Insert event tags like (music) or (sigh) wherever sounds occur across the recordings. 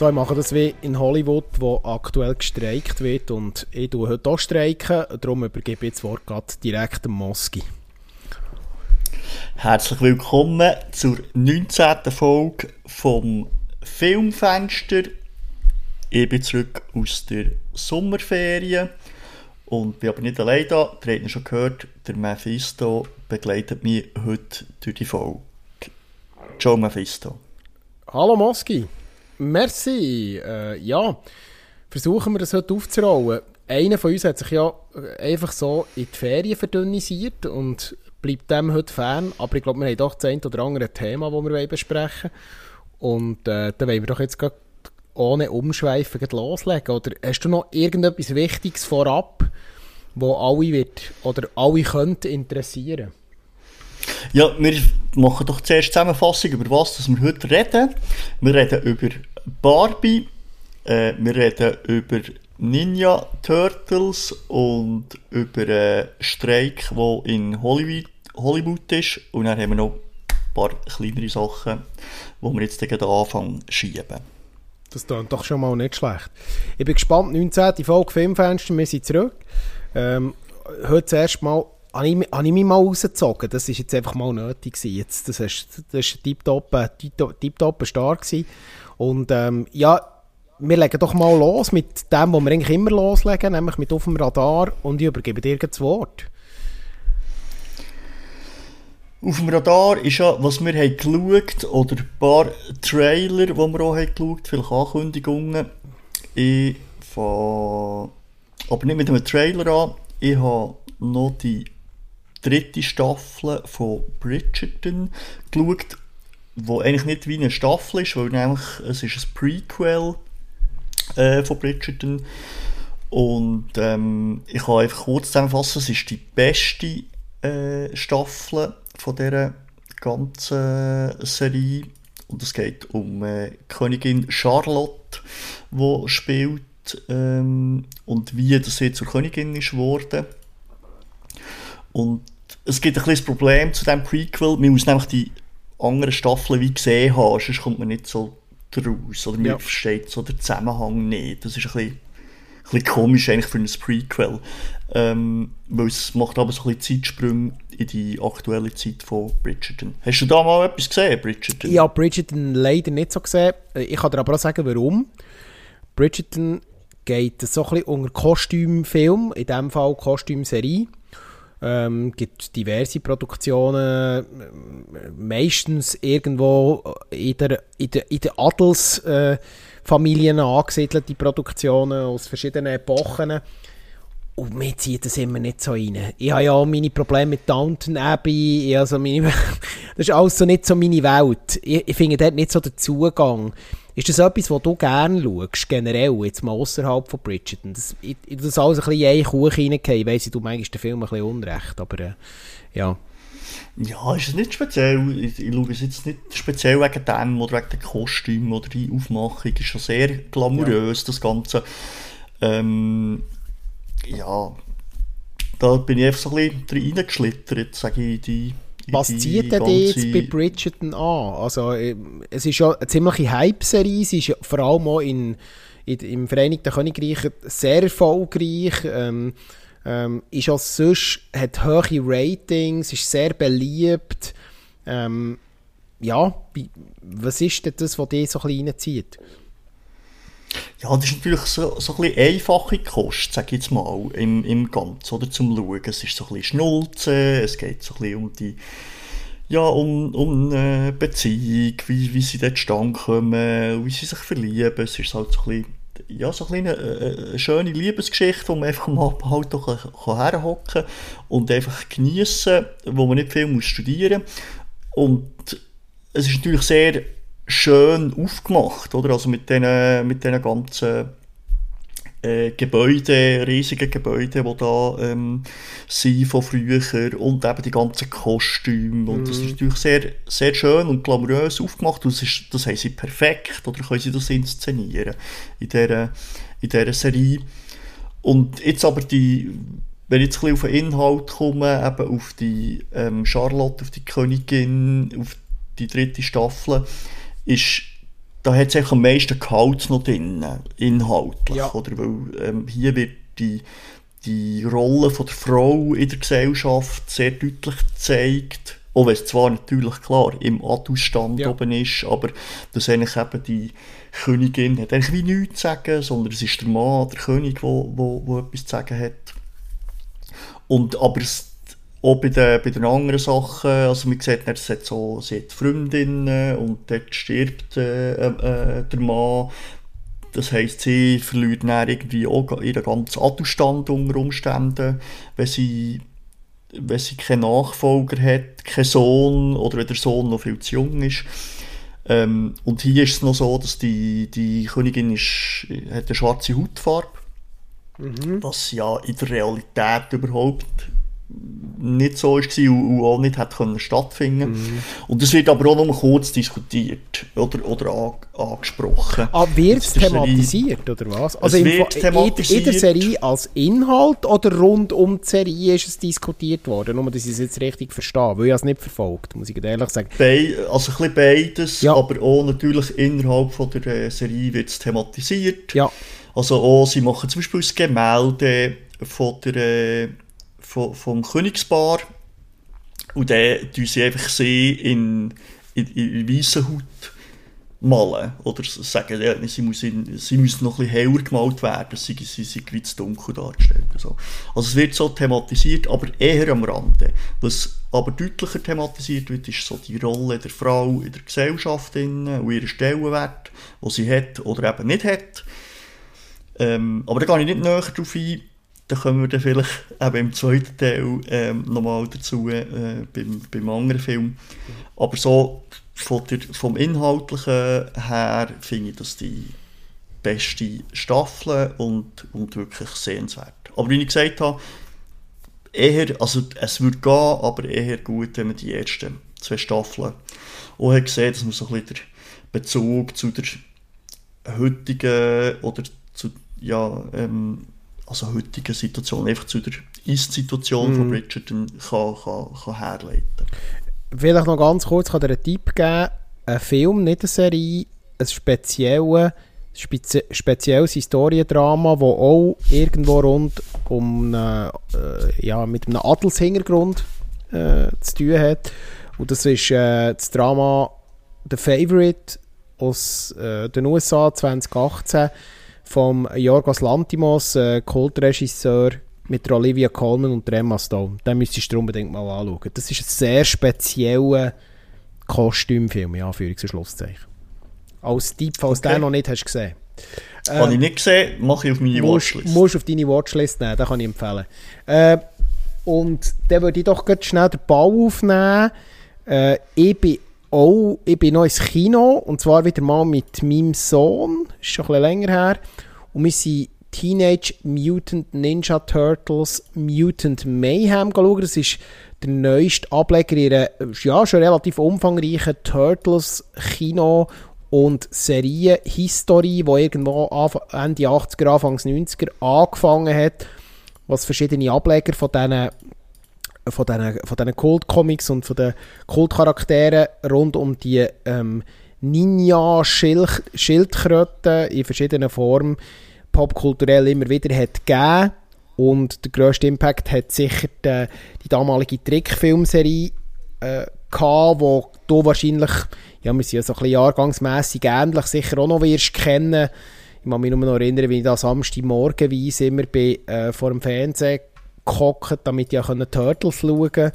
So, ich mache das wie in Hollywood, wo aktuell gestreikt wird und ich tue heute auch streiken, darum übergebe ich das Wort direkt dem Moski. Herzlich willkommen zur 19. Folge vom Filmfenster. Ich bin zurück aus der Sommerferien und bin aber nicht allein da. Ihr habt schon gehört, der Mephisto begleitet mich heute durch die Folge. Ciao Mephisto. Hallo Moski. Merci. Äh, ja, versuchen wir das heute aufzurollen. Einer von uns hat sich ja einfach so in die Ferien verdünnisiert und bleibt dem heute fern. Aber ich glaube, wir haben doch das ein oder andere Thema, das wir besprechen wollen. Und äh, da wollen wir doch jetzt gerade ohne Umschweifen loslegen. Oder hast du noch irgendetwas Wichtiges vorab, wo alle wird oder alle könnte interessieren? Ja, wir machen doch zuerst Zusammenfassung über was dass wir heute reden. Wir reden über Barbie, äh, wir reden über Ninja Turtles und über einen Streik, der in Hollywood, ist. Und dann haben wir noch ein paar kleinere Sachen, die wir jetzt gegen Anfang schieben. Das klingt doch schon mal nicht schlecht. Ich bin gespannt, 19. Folge Filmfenster, wir sind zurück. Ähm, heute zuerst mal habe ich, habe ich mich mal rausgezogen. Das war jetzt einfach mal nötig. Jetzt, das war ein tiptop, äh, tiptop Start. Gewesen. Und ähm, ja, wir legen doch mal los mit dem, was wir eigentlich immer loslegen, nämlich mit auf dem Radar. Und ich übergebe dir das Wort. Auf dem Radar ist ja, was wir haben geschaut, oder ein paar Trailer, die wir auch haben geschaut, vielleicht Ankündigungen. Ich fange aber nicht mit einem Trailer an. Ich habe noch die dritte Staffel von Bridgerton geschaut, wo eigentlich nicht wie eine Staffel ist, weil nämlich es ist ein Prequel äh, von Bridgerton und ähm, ich kann einfach kurz zusammenfassen, es ist die beste äh, Staffel von dieser ganzen Serie und es geht um äh, Königin Charlotte, die spielt ähm, und wie sie zur Königin ist geworden. Und es gibt ein kleines Problem zu diesem Prequel. Man muss nämlich die anderen Staffeln wie gesehen haben, sonst kommt man nicht so draus. Oder man ja. versteht so den Zusammenhang nicht. Das ist ein bisschen, ein bisschen komisch eigentlich für ein Prequel. Ähm, weil es macht aber so ein bisschen Zeitsprünge in die aktuelle Zeit von Bridgerton. Hast du da mal etwas gesehen, Bridgerton? Ja, Bridgerton leider nicht so gesehen. Ich kann dir aber auch sagen, warum. Bridgerton geht so ein bisschen unter Kostümfilm, in diesem Fall Kostümserie. Ähm, gibt diverse Produktionen, meistens irgendwo in der, in der, in der Adelsfamilien äh, angesiedelte Produktionen aus verschiedenen Epochen. Und mir zieht das immer nicht so rein. Ich habe ja auch meine Probleme mit Downton Abbey. Also meine, (laughs) das ist alles so nicht so meine Welt. Ich, ich finde dort nicht so den Zugang. Ist das etwas, was du gerne schaust, generell, jetzt mal außerhalb von Bridgerton? Das, ich, das alles ein bisschen in eine Kuh reingehen. Ich weiss, du meinst den Film ein bisschen unrecht, aber äh, ja. Ja, ist es nicht speziell. Ich, ich schaue es jetzt nicht speziell wegen dem oder wegen dem Kostüm oder die Aufmachung. Ist schon sehr glamourös, ja. das Ganze. Ähm, ja, da bin ich einfach so ein bisschen reingeschlittert, sage ich, die was zieht denn jetzt bei Bridgerton an? Also, ähm, es ist ja eine ziemliche Hype-Serie, sie ist ja vor allem auch in, in, im Vereinigten Königreich sehr erfolgreich. Ähm, ähm, ist auch sonst, hat hohe Ratings, ist sehr beliebt. Ähm, ja, was ist denn das, was dich so ein bisschen reinzieht? Ja, das ist natürlich so, so ein bisschen einfache Kost, sage ich jetzt mal, im, im Ganzen, oder, zum Schauen. Es ist so ein bisschen Schnulzen, es geht so ein bisschen um die, ja, um, um eine Beziehung, wie, wie sie dort zustande kommen, wie sie sich verlieben. Es ist halt so ein bisschen, ja, so ein eine, eine schöne Liebesgeschichte, wo man einfach mal halt doch herhocken kann und einfach geniessen, wo man nicht viel muss studieren muss. Und es ist natürlich sehr schön aufgemacht, oder? Also mit diesen mit den ganzen äh, Gebäude, riesigen Gebäude, die da ähm, sind von früher und eben die ganzen Kostüme und mm. das ist mhm. natürlich sehr, sehr schön und glamourös aufgemacht und das, ist, das haben sie perfekt, oder können sie das inszenieren in dieser, in dieser Serie. Und jetzt aber die, wenn ich jetzt ein bisschen auf den Inhalt komme, eben auf die ähm, Charlotte, auf die Königin, auf die dritte Staffel, ist da hat es am meisten Gehalt noch drin, inhaltlich. Ja. Oder? Weil ähm, hier wird die, die Rolle von der Frau in der Gesellschaft sehr deutlich gezeigt. Auch wenn es zwar natürlich klar im Adelsstand Ja. oben ist, aber dass eigentlich eben die Königin hat eigentlich wie nichts zu sagen, sondern es ist der Mann, der König, der wo, wo, wo etwas zu sagen hat. Und, aber es, auch bei den, bei den anderen Sachen, also man sieht, es hat so, sie hat Freundinnen und dort stirbt äh, äh, der Mann. Das heisst, sie verliert dann irgendwie auch ihren ganzen Adelsstand unter Umständen, wenn sie, wenn sie keinen Nachfolger hat, keinen Sohn oder wenn der Sohn noch viel zu jung ist. Ähm, und hier ist es noch so, dass die, die Königin ist, hat eine schwarze Hautfarbe, was ja in der Realität überhaupt nicht so war und, und auch nicht hat können stattfinden Und es wird aber auch noch mal kurz diskutiert oder, oder an, angesprochen. Ah, wird es thematisiert, oder was? Also Es wird in, in der thematisiert. Serie als Inhalt oder rund um die Serie ist es diskutiert worden? Nur, dass ich es jetzt richtig verstehe, weil ich es nicht verfolgt, muss ich ganz ehrlich sagen. Bei, also ein bisschen beides, Ja. aber auch natürlich innerhalb von der äh, Serie wird es thematisiert. Ja, Also auch, sie machen zum Beispiel das Gemälde von der, äh, von, vom Königspaar und dann tun sie einfach sie in, in, in weißer Haut malen. Oder sagen, ja, sie, muss in, sie müssen noch ein bisschen heller gemalt werden, sie, sie sind wie zu dunkel dargestellt. Also, also es wird so thematisiert, aber eher am Rande. Was aber deutlicher thematisiert wird, ist so die Rolle der Frau in der Gesellschaft und ihren Stellenwert, den sie hat oder eben nicht hat. Ähm, aber da gehe ich nicht näher drauf ein. Da kommen wir dann vielleicht eben im zweiten Teil ähm, nochmal dazu, äh, beim, beim anderen Film. Aber so von der, vom Inhaltlichen her finde ich das die beste Staffel und, und wirklich sehenswert. Aber wie ich gesagt habe, eher, also es würde gehen, aber eher gut, wenn man die ersten zwei Staffeln auch hat gesehen, dass man so ein bisschen den Bezug zu der heutigen oder zu, ja, ähm, also heutigen Situation, einfach zu der Ist-Situation von Bridgerton kann, kann, kann herleiten. vielleicht noch ganz kurz, ich kann dir einen Tipp geben. Ein Film, nicht eine Serie, ein spezielles, spezi spezielles Historiendrama, das auch irgendwo rund um eine, äh, ja, mit einem Adelshintergrund äh, zu tun hat. Und das ist äh, das Drama The Favorite aus äh, den USA 2018 vom Yorgos Lantimos, äh, Kultregisseur mit Olivia Colman und Emma Stone. Den müsstest du unbedingt mal anschauen. Das ist ein sehr spezieller Kostümfilm, ja, Anführungs- und Schlusszeichen. Als Tipp, falls Okay. du den noch nicht hast gesehen. Habe ich nicht gesehen, mache ich auf meine Musst, Watchlist. musst auf deine Watchlist nehmen, den kann ich empfehlen. Äh, und dann würde ich doch schnell den Ball aufnehmen. Äh, ich bin auch, ich bin noch ins Kino, und zwar wieder mal mit meinem Sohn, ist schon ein bisschen länger her, und wir sind Teenage Mutant Ninja Turtles Mutant Mayhem schauen. Das ist der neueste Ableger einer ja, schon relativ umfangreichen Turtles Kino- und Serienhistorie, die irgendwo Ende 80er, Anfangs 90er angefangen hat, was verschiedene Ableger von diesen von diesen, von diesen Kult-Comics und von den Kultcharakteren rund um die ähm, Ninja-Schildkröten in verschiedenen Formen popkulturell immer wieder hat gegeben. Und der grösste Impact hat sicher die, die damalige Trickfilmserie äh, gehabt, wo du wahrscheinlich, ja, wir sind ja so ein bisschen jahrgangsmässig ähnlich, sicher auch noch wirst kennen. Ich kann mich nur noch erinnern, wie ich da Samstagmorgenweise immer bin, äh, vor dem Fernsehen gehockt, damit ich können Turtles schauen konnte.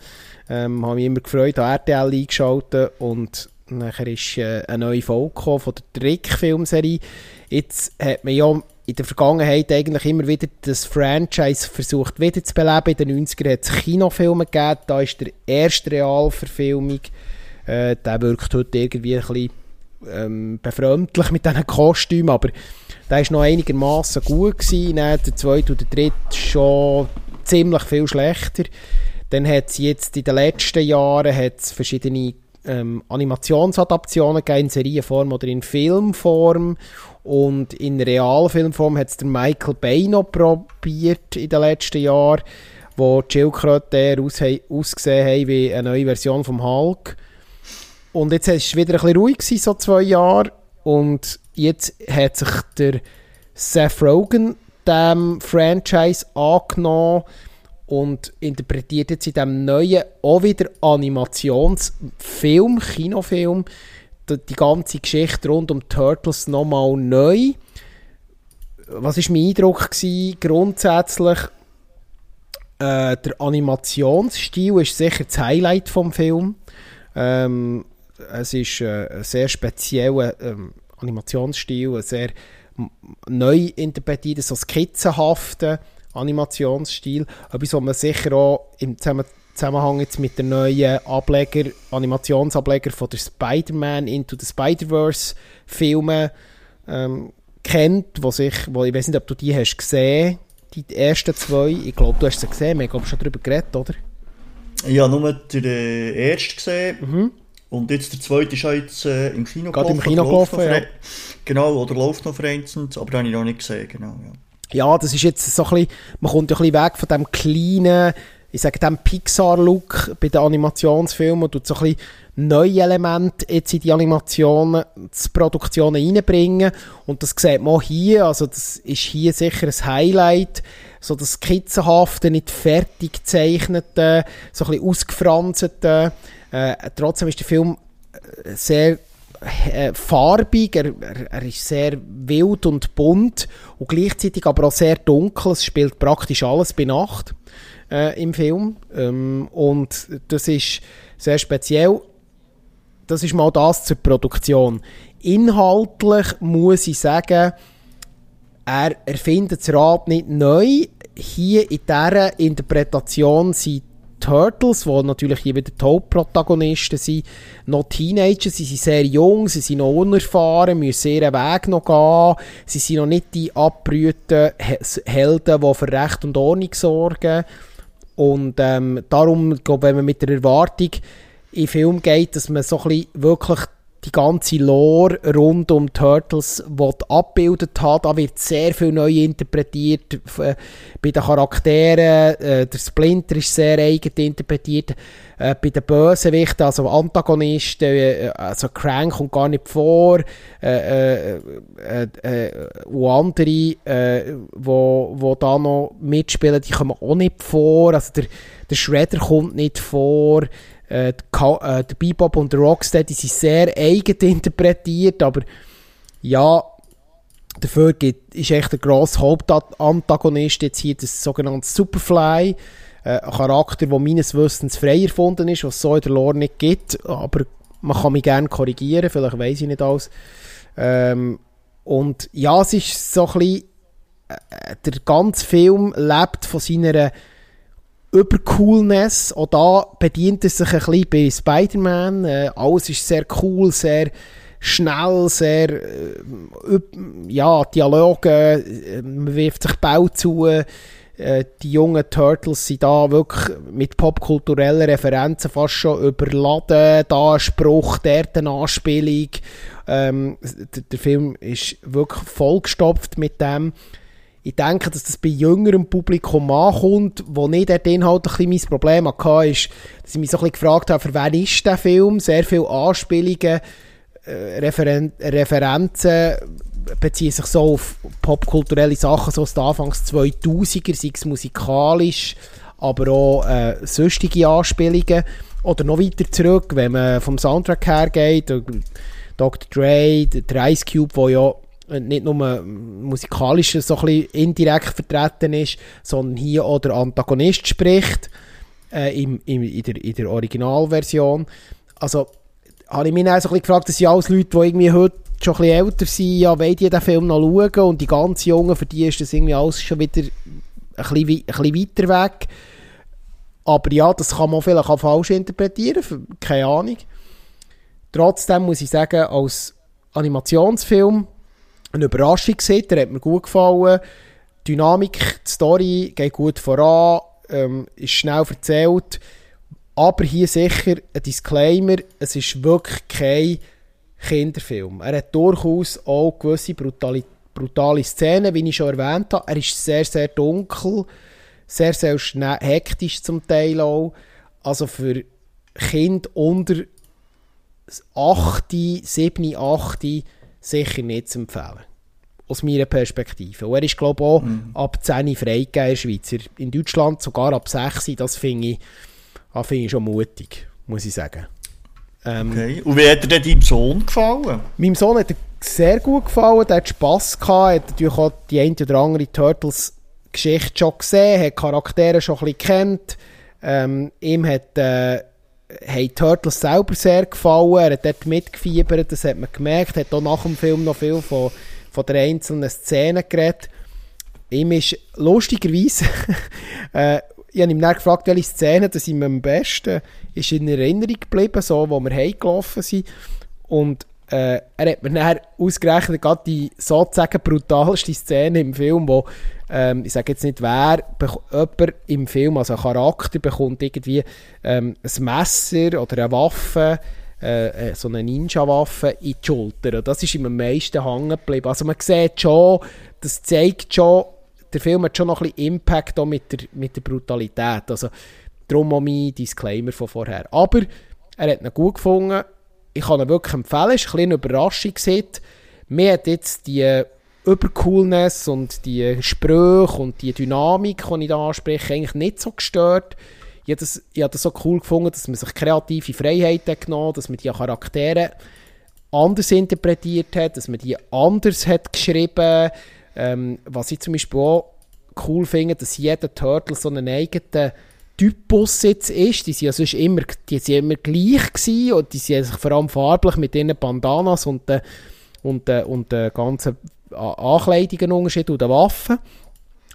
Ähm, habe mich immer gefreut, an RTL eingeschaltet und nachher ist äh, eine neue Folge von der Trickfilmserie. Jetzt hat man ja in der Vergangenheit eigentlich immer wieder das Franchise versucht wiederzubeleben. In den 90ern hat es Kinofilme gegeben, da ist der erste Realverfilmung. Äh, der wirkt heute irgendwie ein bisschen ähm, befremdlich mit diesen Kostümen, aber der war noch einigermaßen gut. Gewesen. Dann der zweite und der dritte schon ziemlich viel schlechter. Dann hat es jetzt in den letzten Jahren hat's verschiedene ähm, Animationsadaptionen gegeben, in Serienform oder in Filmform. Und in Realfilmform hat es der Michael Bay noch probiert in den letzten Jahren, wo die aus, ausgesehen haben wie eine neue Version vom Hulk. Und jetzt war es wieder ein bisschen ruhig, gewesen, so zwei Jahre. und jetzt hat sich der Seth Rogen dem Franchise angenommen und interpretiert jetzt in diesem neuen, auch wieder Animationsfilm, Kinofilm, die, ganze Geschichte rund um Turtles nochmal neu. Was war mein Eindruck? Gewesen? Grundsätzlich, äh, der Animationsstil ist sicher das Highlight vom Film. Ähm, es ist äh, ein sehr spezieller ähm, Animationsstil, ein sehr neu interpretiert, so skizzenhafter Animationsstil. Etwas, was man sicher auch im Zusammenhang jetzt mit der neuen Ableger, Animationsableger von der Spider-Man Into the Spider-Verse Filme ähm, kennt, wo sich, wo, ich weiß nicht, ob du die hast gesehen, die ersten zwei. Ich glaube, du hast sie gesehen, wir haben schon darüber geredet, oder? Ja, nur den ersten gesehen. Mhm. Und jetzt der zweite ist auch jetzt äh, im Kino Gerade im Kino gelaufen, ja. Genau, oder läuft noch vereinzelt, aber den habe ich noch nicht gesehen, genau, ja. Ja, das ist jetzt so ein bisschen, man kommt ja ein bisschen weg von dem kleinen, ich sage dem Pixar-Look bei den Animationsfilmen und tut so ein bisschen neue Elemente jetzt in die Animationen, die Produktionen reinbringen. Und das sieht man hier, also das ist hier sicher ein Highlight, so das skizzenhafte, nicht fertig gezeichnete, so ein bisschen ausgefranzete. Äh, trotzdem ist der Film äh, sehr äh, farbig, er, er, er, ist sehr wild und bunt und gleichzeitig aber auch sehr dunkel. Es spielt praktisch alles bei Nacht äh, im Film ähm, und das ist sehr speziell. Das ist mal das zur Produktion. Inhaltlich muss ich sagen, er erfindet das Rad nicht neu. Hier in dieser Interpretation sind Turtles, die natürlich hier wieder die Hauptprotagonisten sind, noch Teenager, sie sind sehr jung, sie sind noch unerfahren, müssen ihren Weg noch gehen, sie sind noch nicht die abbrühten Helden, die für Recht und Ordnung sorgen. Und ähm, darum, glaube wenn man mit der Erwartung in den Film geht, dass man so ein bisschen wirklich die ganze Lore rund um Turtles abgebildet hat. Da wird sehr viel neu interpretiert äh, bei den Charakteren. Äh, der Splinter ist sehr eigen interpretiert. Äh, bei den Bösewichten, also Antagonisten, also Crank kommt gar nicht vor. Und andere, wo da noch mitspielen, die kommen auch nicht vor. Also der, der Shredder kommt nicht vor. Äh, der, äh, der Bebop und der Rocksteady sind sehr eigen interpretiert, aber ja, dafür gibt, ist echt der grosse Hauptantagonist jetzt hier das sogenannte Superfly, äh, ein Charakter, der meines Wissens frei erfunden ist, was es so in der Lore nicht gibt, aber man kann mich gerne korrigieren, vielleicht weiß ich nicht alles. Ähm, und ja, es ist so ein bisschen, äh, der ganze Film lebt von seiner über Coolness. Auch da bedient es sich ein bisschen bei Spider-Man. Äh, alles ist sehr cool, sehr schnell, sehr, äh, ja, Dialoge, äh, man wirft sich Bau zu. Äh, die jungen Turtles sind da wirklich mit popkulturellen Referenzen fast schon überladen. Da ein Spruch, dort eine Anspielung. Ähm, der, der Film ist wirklich vollgestopft mit dem ich denke, dass das bei jüngerem Publikum ankommt, wo nicht der Inhalt ein bisschen mein Problem hatte, ist, dass ich mich so ein bisschen gefragt habe, für wen ist der Film? Sehr viele Anspielungen, äh, Referen Referenzen beziehen sich so auf popkulturelle Sachen, so aus den Anfangs 2000er, sei es musikalisch, aber auch äh, sonstige Anspielungen. Oder noch weiter zurück, wenn man vom Soundtrack her geht, Dr. Dre, der Ice Cube, der ja äh, nicht nur musikalisch so ein bisschen indirekt vertreten ist, sondern hier auch der Antagonist spricht äh, im, im, in, der, in der Originalversion. Also habe ich mich dann so ein bisschen gefragt, das sind alles Leute, die irgendwie heute schon ein bisschen älter sind, ja, wollen die den Film noch schauen und die ganz Jungen, für die ist das irgendwie alles schon wieder ein bisschen, ein bisschen weiter weg. Aber ja, das kann man vielleicht auch falsch interpretieren, keine Ahnung. Trotzdem muss ich sagen, als Animationsfilm eine Überraschung gesehen, der hat mir gut gefallen. Die Dynamik, die Story geht gut voran, ähm, ist schnell erzählt. Aber hier sicher ein Disclaimer, es ist wirklich kein Kinderfilm. Er hat durchaus auch gewisse brutale, brutale Szenen, wie ich schon erwähnt habe. Er ist sehr, sehr dunkel, sehr, sehr schnell, hektisch zum Teil auch. Also für Kinder unter 8, 7, 8 sicher nicht zu empfehlen. Aus meiner Perspektive. Und er ist, glaube ich, auch mhm. ab 10 freigegeben in der Schweiz. In Deutschland sogar ab 6. Das finde ich, das find ich schon mutig, muss ich sagen. Ähm, okay. Und wie hat dir denn deinem Sohn gefallen? Meinem Sohn hat er sehr gut gefallen. Der hat Spass gehabt. Er hat natürlich auch die eine oder andere Turtles-Geschichte schon gesehen, hat Charaktere schon ein bisschen kennt. Ähm, ihm hat äh, haben Turtles selber sehr gefallen. Er hat dort mitgefiebert, das hat man gemerkt. Er hat auch nach dem Film noch viel von, von den einzelnen Szenen geredet. Ihm ist lustigerweise, (laughs) äh, ich habe ihn dann gefragt, welche Szene das ihm am besten ist in Erinnerung geblieben, so, wo wir heimgelaufen sind. Und äh, er hat mir dann ausgerechnet, gerade die sozusagen brutalste Szene im Film, wo, ähm, ich sage jetzt nicht wer, jemand im Film, also ein Charakter, bekommt irgendwie ähm, ein Messer oder eine Waffe, äh, äh so eine Ninja-Waffe in die Schulter. Und das ist ihm am meisten hängen geblieben. Also man sieht schon, das zeigt schon, der Film hat schon noch ein bisschen Impact auch mit der, mit der Brutalität. Also darum auch mein Disclaimer von vorher. Aber er hat ihn gut gefunden ich kann ihn wirklich empfehlen. Es ist ein eine Überraschung. Mir hat jetzt die Übercoolness und die Sprüche und die Dynamik, die ich da anspreche, eigentlich nicht so gestört. Ich habe das, ich habe das so cool gefunden, dass man sich kreative Freiheiten genommen hat, dass man die Charaktere anders interpretiert hat, dass man die anders hat geschrieben. Ähm, was ich zum Beispiel auch cool finde, dass jeder Turtle so einen eigenen Typus jetzt ist. Die sind ja immer, die sind immer gleich gewesen und die sind sich vor allem farblich mit ihren Bandanas und den, und den, und den ganzen Ankleidungen unterschieden und den Waffen.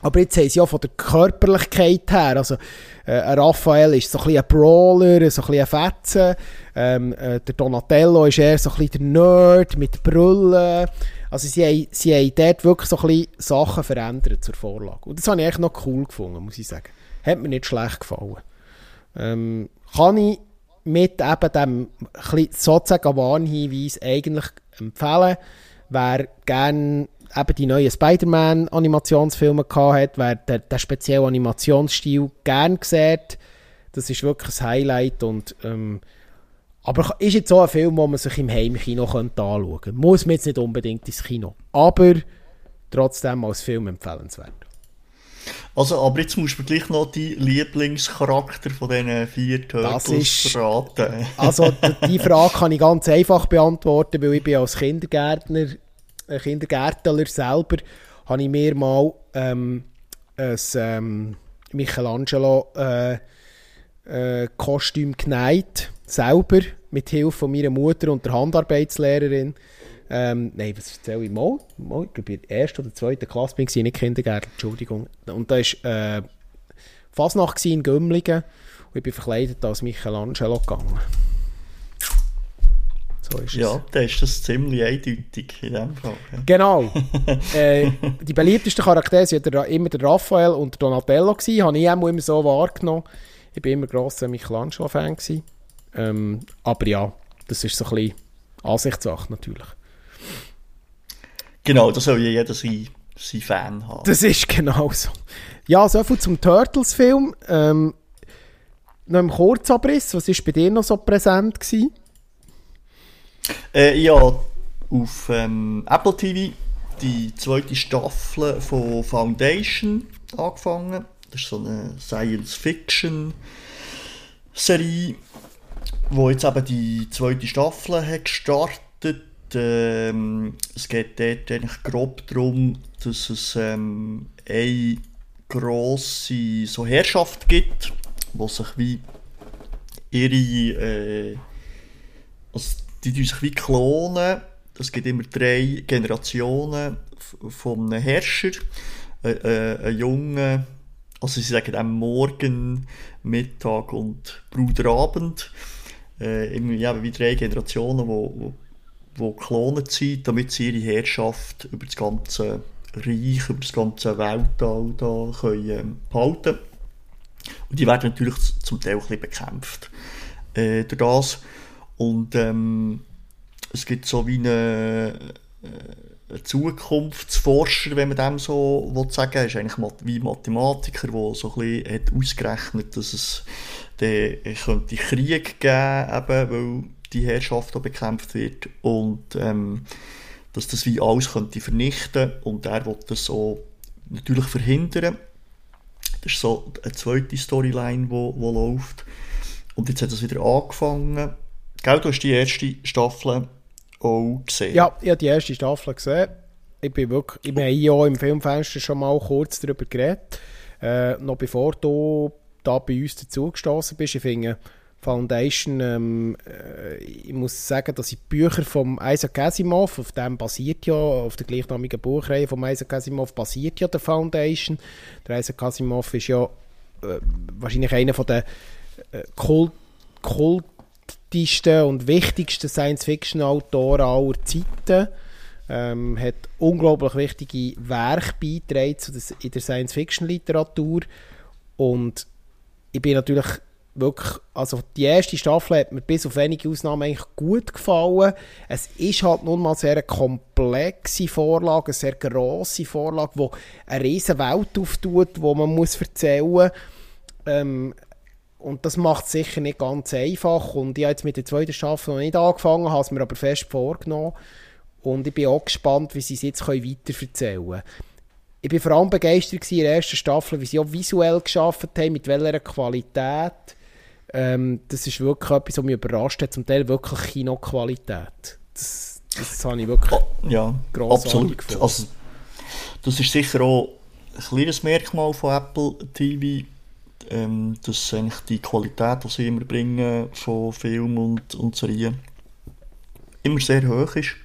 Aber jetzt haben sie ja von der Körperlichkeit her, also äh, Raphael ist so ein bisschen ein Brawler, so ein bisschen ein Fetzen, ähm, äh, der Donatello ist eher so ein bisschen der Nerd mit Brüllen. Also sie haben, sie haben dort wirklich so ein bisschen Sachen verändert zur Vorlage. Und das habe ich echt noch cool gefunden, muss ich sagen. Hat mir nicht schlecht gefallen. Ähm, kann ich mit eben dem sozusagen Warnhinweis eigentlich empfehlen, wer gerne eben die neuen Spider-Man-Animationsfilme hat, wer den, den speziellen Animationsstil gerne sieht, das ist wirklich ein Highlight und ähm, aber ist jetzt so ein Film, den man sich im Heimkino anschauen könnte. Muss man jetzt nicht unbedingt ins Kino. Aber trotzdem als Film empfehlenswert. Also, aber jetzt musst du gleich noch die Lieblingscharakter von diesen vier Turtles verraten. also, die Frage kann ich ganz einfach beantworten, weil ich bin als Kindergärtner, äh, Kindergärtler selber, habe ich mir mal ähm, ein ähm, Michelangelo äh, äh, Kostüm genäht, selber, mit Hilfe von meiner Mutter und der Handarbeitslehrerin. Ähm, nein, was erzähle ich mal? mal ich glaube, in der ersten oder zweiten Klasse bin ich nicht Kindergärtner, Entschuldigung. Und da war äh, Fasnacht in Gümligen und ich bin verkleidet als Michelangelo gegangen. So ist ja, es. da ist das ziemlich eindeutig in dem Fall. Ja. Genau. (laughs) äh, die beliebtesten Charaktere waren immer der Raphael und der Donatello. Gewesen. Habe ich auch immer so wahrgenommen. Ich war immer grosser Michelangelo-Fan. Ähm, aber ja, das ist so ein bisschen Ansichtssache natürlich. Genau, da soll ja jeder sein, sein Fan haben. Das ist genau so. Ja, soviel zum Turtles-Film. Ähm, noch im Kurzabriss, was war bei dir noch so präsent? Gewesen? Äh, ja, auf ähm, Apple TV die zweite Staffel von Foundation angefangen. Das ist so eine Science-Fiction-Serie, wo jetzt eben die zweite Staffel hat gestartet ähm, es geht dort eigentlich grob darum, dass es ähm, eine grosse so Herrschaft gibt, wo sich wie ihre äh, also die sich wie klonen. Es gibt immer drei Generationen von einem Herrscher. Äh, äh, ein Junge, also sie sagen am Morgen, Mittag und Bruderabend. Äh, immer ja, wie drei Generationen, wo die geklont sind, damit sie ihre Herrschaft über das ganze Reich, über das ganze Weltall da können, ähm, behalten Und die werden natürlich zum Teil ein bisschen bekämpft äh, durch das. Und ähm, es gibt so wie eine, äh, ein Zukunftsforscher, wenn man dem so will sagen will, ist eigentlich wie Mathematiker, der so ein bisschen hat ausgerechnet, dass es den, könnte Krieg geben, eben, weil die Herrschaft bekämpft wird. Und ähm, dass das wie alles könnte vernichten und er will das so natürlich verhindern. Das ist so eine zweite Storyline, die wo, wo läuft. Und jetzt hat es wieder angefangen. Gell, du hast die erste Staffel auch gesehen? Ja, ich habe die erste Staffel gesehen. Ich bin wirklich, ich habe ja im Filmfenster schon mal kurz darüber geredet. Äh, noch bevor du da bei uns dazugestoßen bist. Ich finde, Foundation, ähm, äh, ich muss sagen, dass ich die Bücher von Isaac Asimov, auf dem basiert ja, auf der gleichnamigen Buchreihe von Isaac Asimov basiert ja der Foundation. Der Isaac Asimov ist ja äh, wahrscheinlich einer von der äh, Kult, kultischsten und wichtigsten Science-Fiction-Autoren aller Zeiten. Ähm, hat unglaublich wichtige Werke beigetragen in der Science-Fiction-Literatur und ich bin natürlich wirklich, also die erste Staffel hat mir bis auf wenige Ausnahmen eigentlich gut gefallen. Es ist halt nun mal sehr eine komplexe Vorlage, eine sehr grosse Vorlage, die eine riesige Welt auftut, die man muss erzählen ähm, und das macht es sicher nicht ganz einfach. Und ich habe jetzt mit der zweiten Staffel noch nicht angefangen, habe es mir aber fest vorgenommen. Und ich bin auch gespannt, wie sie es jetzt weiter erzählen können ich bin vor allem begeistert in der ersten Staffel, wie sie auch visuell geschaffen haben, mit welcher Qualität. Ähm, das ist wirklich etwas, was mich überrascht hat, zum Teil wirklich Kinoqualität. Das, das habe ich wirklich oh, ja, absolut. Gefunden. Also, das ist sicher auch ein kleines Merkmal von Apple TV, ähm, dass eigentlich die Qualität, die sie immer bringen von Film und, und Serien, immer sehr hoch ist.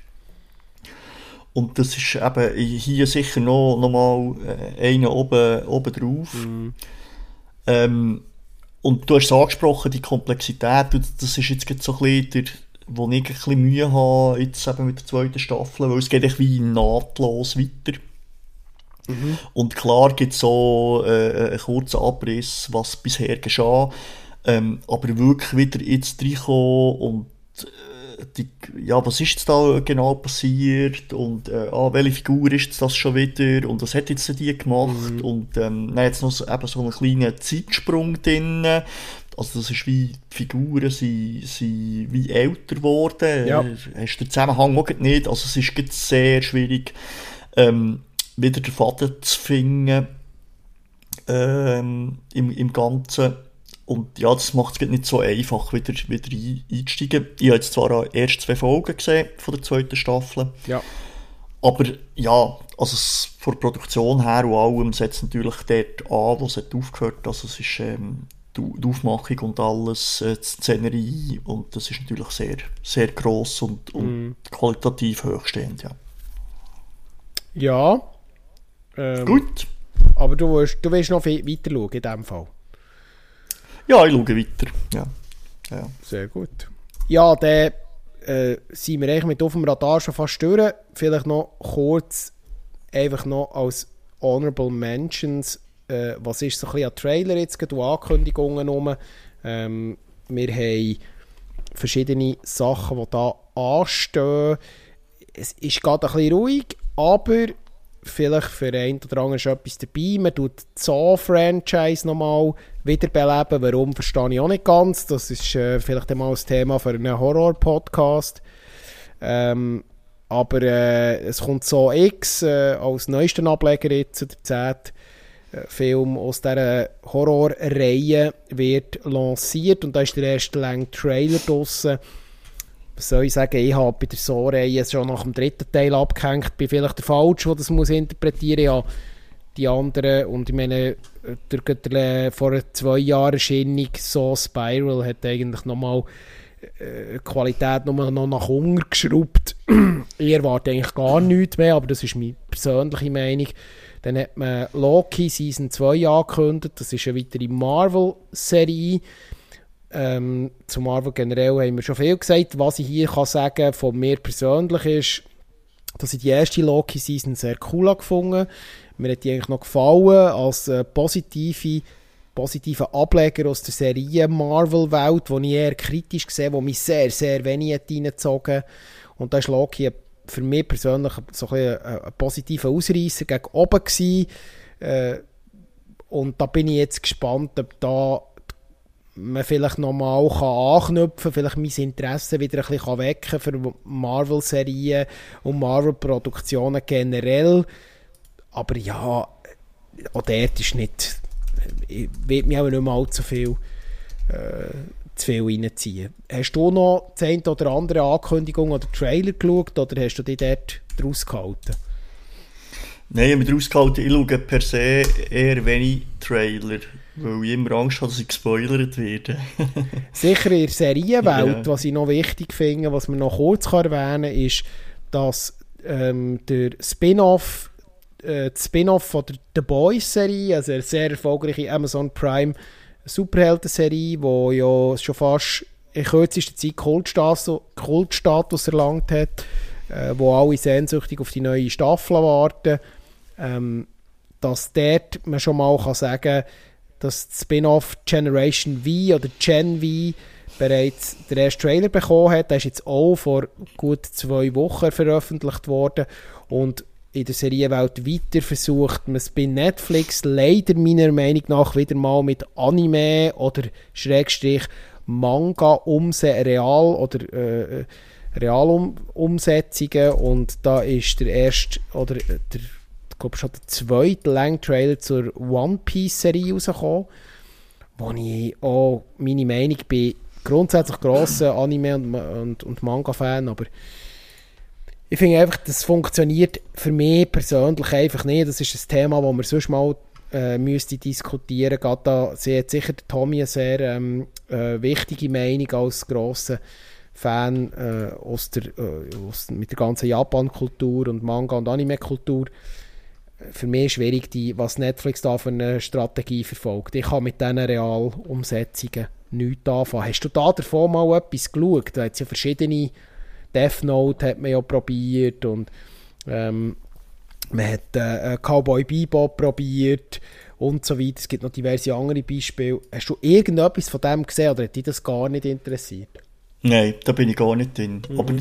Und das ist eben hier sicher noch, noch mal äh, einer oben, oben drauf. Mhm. Ähm, und du hast es angesprochen, die Komplexität, das ist jetzt so ein bisschen der, wo ich ein bisschen Mühe habe, jetzt eben mit der zweiten Staffel, weil es geht echt wie nahtlos weiter. Mhm. Und klar gibt es so äh, einen kurzen Abriss, was bisher geschah, ähm, aber wirklich wieder jetzt reinkommen und die, ja, was ist jetzt da genau passiert und äh, ah, welche Figur ist das schon wieder und was hat jetzt die gemacht mhm. und ähm, dann jetzt noch so, eben so einen kleinen Zeitsprung drin. Also das ist wie, die Figuren sind, sind wie älter geworden. Ja. Hast du den Zusammenhang auch nicht. Also es ist sehr schwierig, ähm, wieder den Faden zu finden ähm, im, im Ganzen. Und ja, das macht es nicht so einfach, wieder, wieder einzusteigen. Ich habe jetzt zwar erst zwei Folgen gesehen von der zweiten Staffel. Ja. Aber ja, also es, von der Produktion her und allem setzt natürlich dort an, wo es hat aufgehört. Also es ist ähm, die, Aufmachung und alles, äh, die Szenerie und das ist natürlich sehr, sehr gross und, und mm. qualitativ hochstehend, ja. Ja. Ähm, Gut. Aber du willst, du willst noch weiter schauen in dem Fall. Ja, ich schaue weiter. Ja. Ja. Sehr gut. Ja, dann äh, sind wir eigentlich mit auf dem Radar schon fast durch. Vielleicht noch kurz, einfach noch als Honorable Mentions, äh, was ist so ein bisschen an Trailer jetzt, und Ankündigungen rum. Ähm, wir haben verschiedene Sachen, die da anstehen. Es ist gerade ein bisschen ruhig, aber vielleicht für einen oder anderen ist etwas dabei. Man tut das Saw-Franchise nochmal wiederbeleben. Warum, verstehe ich auch nicht ganz. Das ist äh, vielleicht einmal ein Thema für einen Horror-Podcast. Ähm, aber äh, es kommt so X äh, als neuesten Ableger jetzt, der 10. Äh, Film aus dieser Horrorreihe wird lanciert und da ist der erste lange Trailer draussen was soll ich sagen, ich habe bei der So-Reihe schon nach dem dritten Teil abgehängt, bin vielleicht der Falsche, der das muss interpretieren muss. Die anderen, und ich meine, vor zwei Jahren Erscheinung so Spiral hat eigentlich nochmal äh, Qualität nochmal noch nach unten geschraubt. (clears throat) ich erwarte eigentlich gar nichts mehr, aber das ist meine persönliche Meinung. Dann hat man Loki Season 2 angekündigt, das ist eine weitere Marvel-Serie. Ähm, zu Marvel generell haben wir schon viel gesagt. Was ich hier kann sagen von mir persönlich ist, dass ich die erste Loki-Season sehr cool gefunden Mir hat die eigentlich noch gefallen als äh, positive positiven Ableger aus der Serie Marvel-Welt, die ich eher kritisch gesehen wo mich sehr, sehr wenig reingezogen Und da ist Loki für mich persönlich so ein, ein, ein positiver Ausreißer gegen oben gewesen. Äh, und da bin ich jetzt gespannt, ob da man vielleicht nochmal anknüpfen kann, vielleicht mein Interesse wieder ein bisschen wecken für Marvel-Serien und Marvel-Produktionen generell. Aber ja, auch dort ist nicht, ich will mich auch nicht mehr allzu viel, äh, zu viel reinziehen. Hast du noch die eine oder andere Ankündigung oder Trailer geschaut oder hast du dich dort draus gehalten? Nein, ich habe mich daraus gehalten, ich schaue per se eher wenig Trailer, weil ich immer Angst habe, dass ich gespoilert werde. (laughs) Sicher in der Serienwelt, ja. was ich noch wichtig finde, was man noch kurz erwähnen kann, ist, dass ähm, der Spin-off äh, Spin-off von der The Boys-Serie, also eine sehr erfolgreiche Amazon Prime Superhelden-Serie, die ja schon fast in kürzester Zeit Kultstatus, Kultstatus erlangt hat, äh, wo alle sehnsüchtig auf die neue Staffel warten ähm, dass dort man schon mal kann sagen kann, dass das Spin-off Generation V oder Gen V bereits den ersten Trailer bekommen hat. Der ist jetzt auch vor gut zwei Wochen veröffentlicht worden und in der Serienwelt weiter versucht. Man es bei Netflix leider meiner Meinung nach wieder mal mit Anime oder Schrägstrich Manga umsetzen, real oder äh, Realumsetzungen und da ist der erste oder der ich glaube schon der zweite Lang-Trailer zur One Piece-Serie rausgekommen, wo ich auch meine Meinung bin, grundsätzlich grosser Anime- und, und, und Manga-Fan, aber ich finde einfach, das funktioniert für mich persönlich einfach nicht. Das ist ein Thema, das wir sonst mal äh, müsste diskutieren. Gerade da sieht sicher Tommy eine sehr ähm, äh, wichtige Meinung als grosser Fan äh, aus der, äh, aus, mit der ganzen Japan-Kultur und Manga- und Anime-Kultur für mich schwierig, die, was Netflix da für eine Strategie verfolgt. Ich kann mit diesen Realumsetzungen nichts anfangen. Hast du da davon mal etwas geschaut? Da hat ja verschiedene Death Note hat man ja probiert und ähm, man hat äh, Cowboy Bebop probiert und so weiter. Es gibt noch diverse andere Beispiele. Hast du irgendetwas von dem gesehen oder hat dich das gar nicht interessiert? Nein, da bin ich gar nicht drin. Mhm. Aber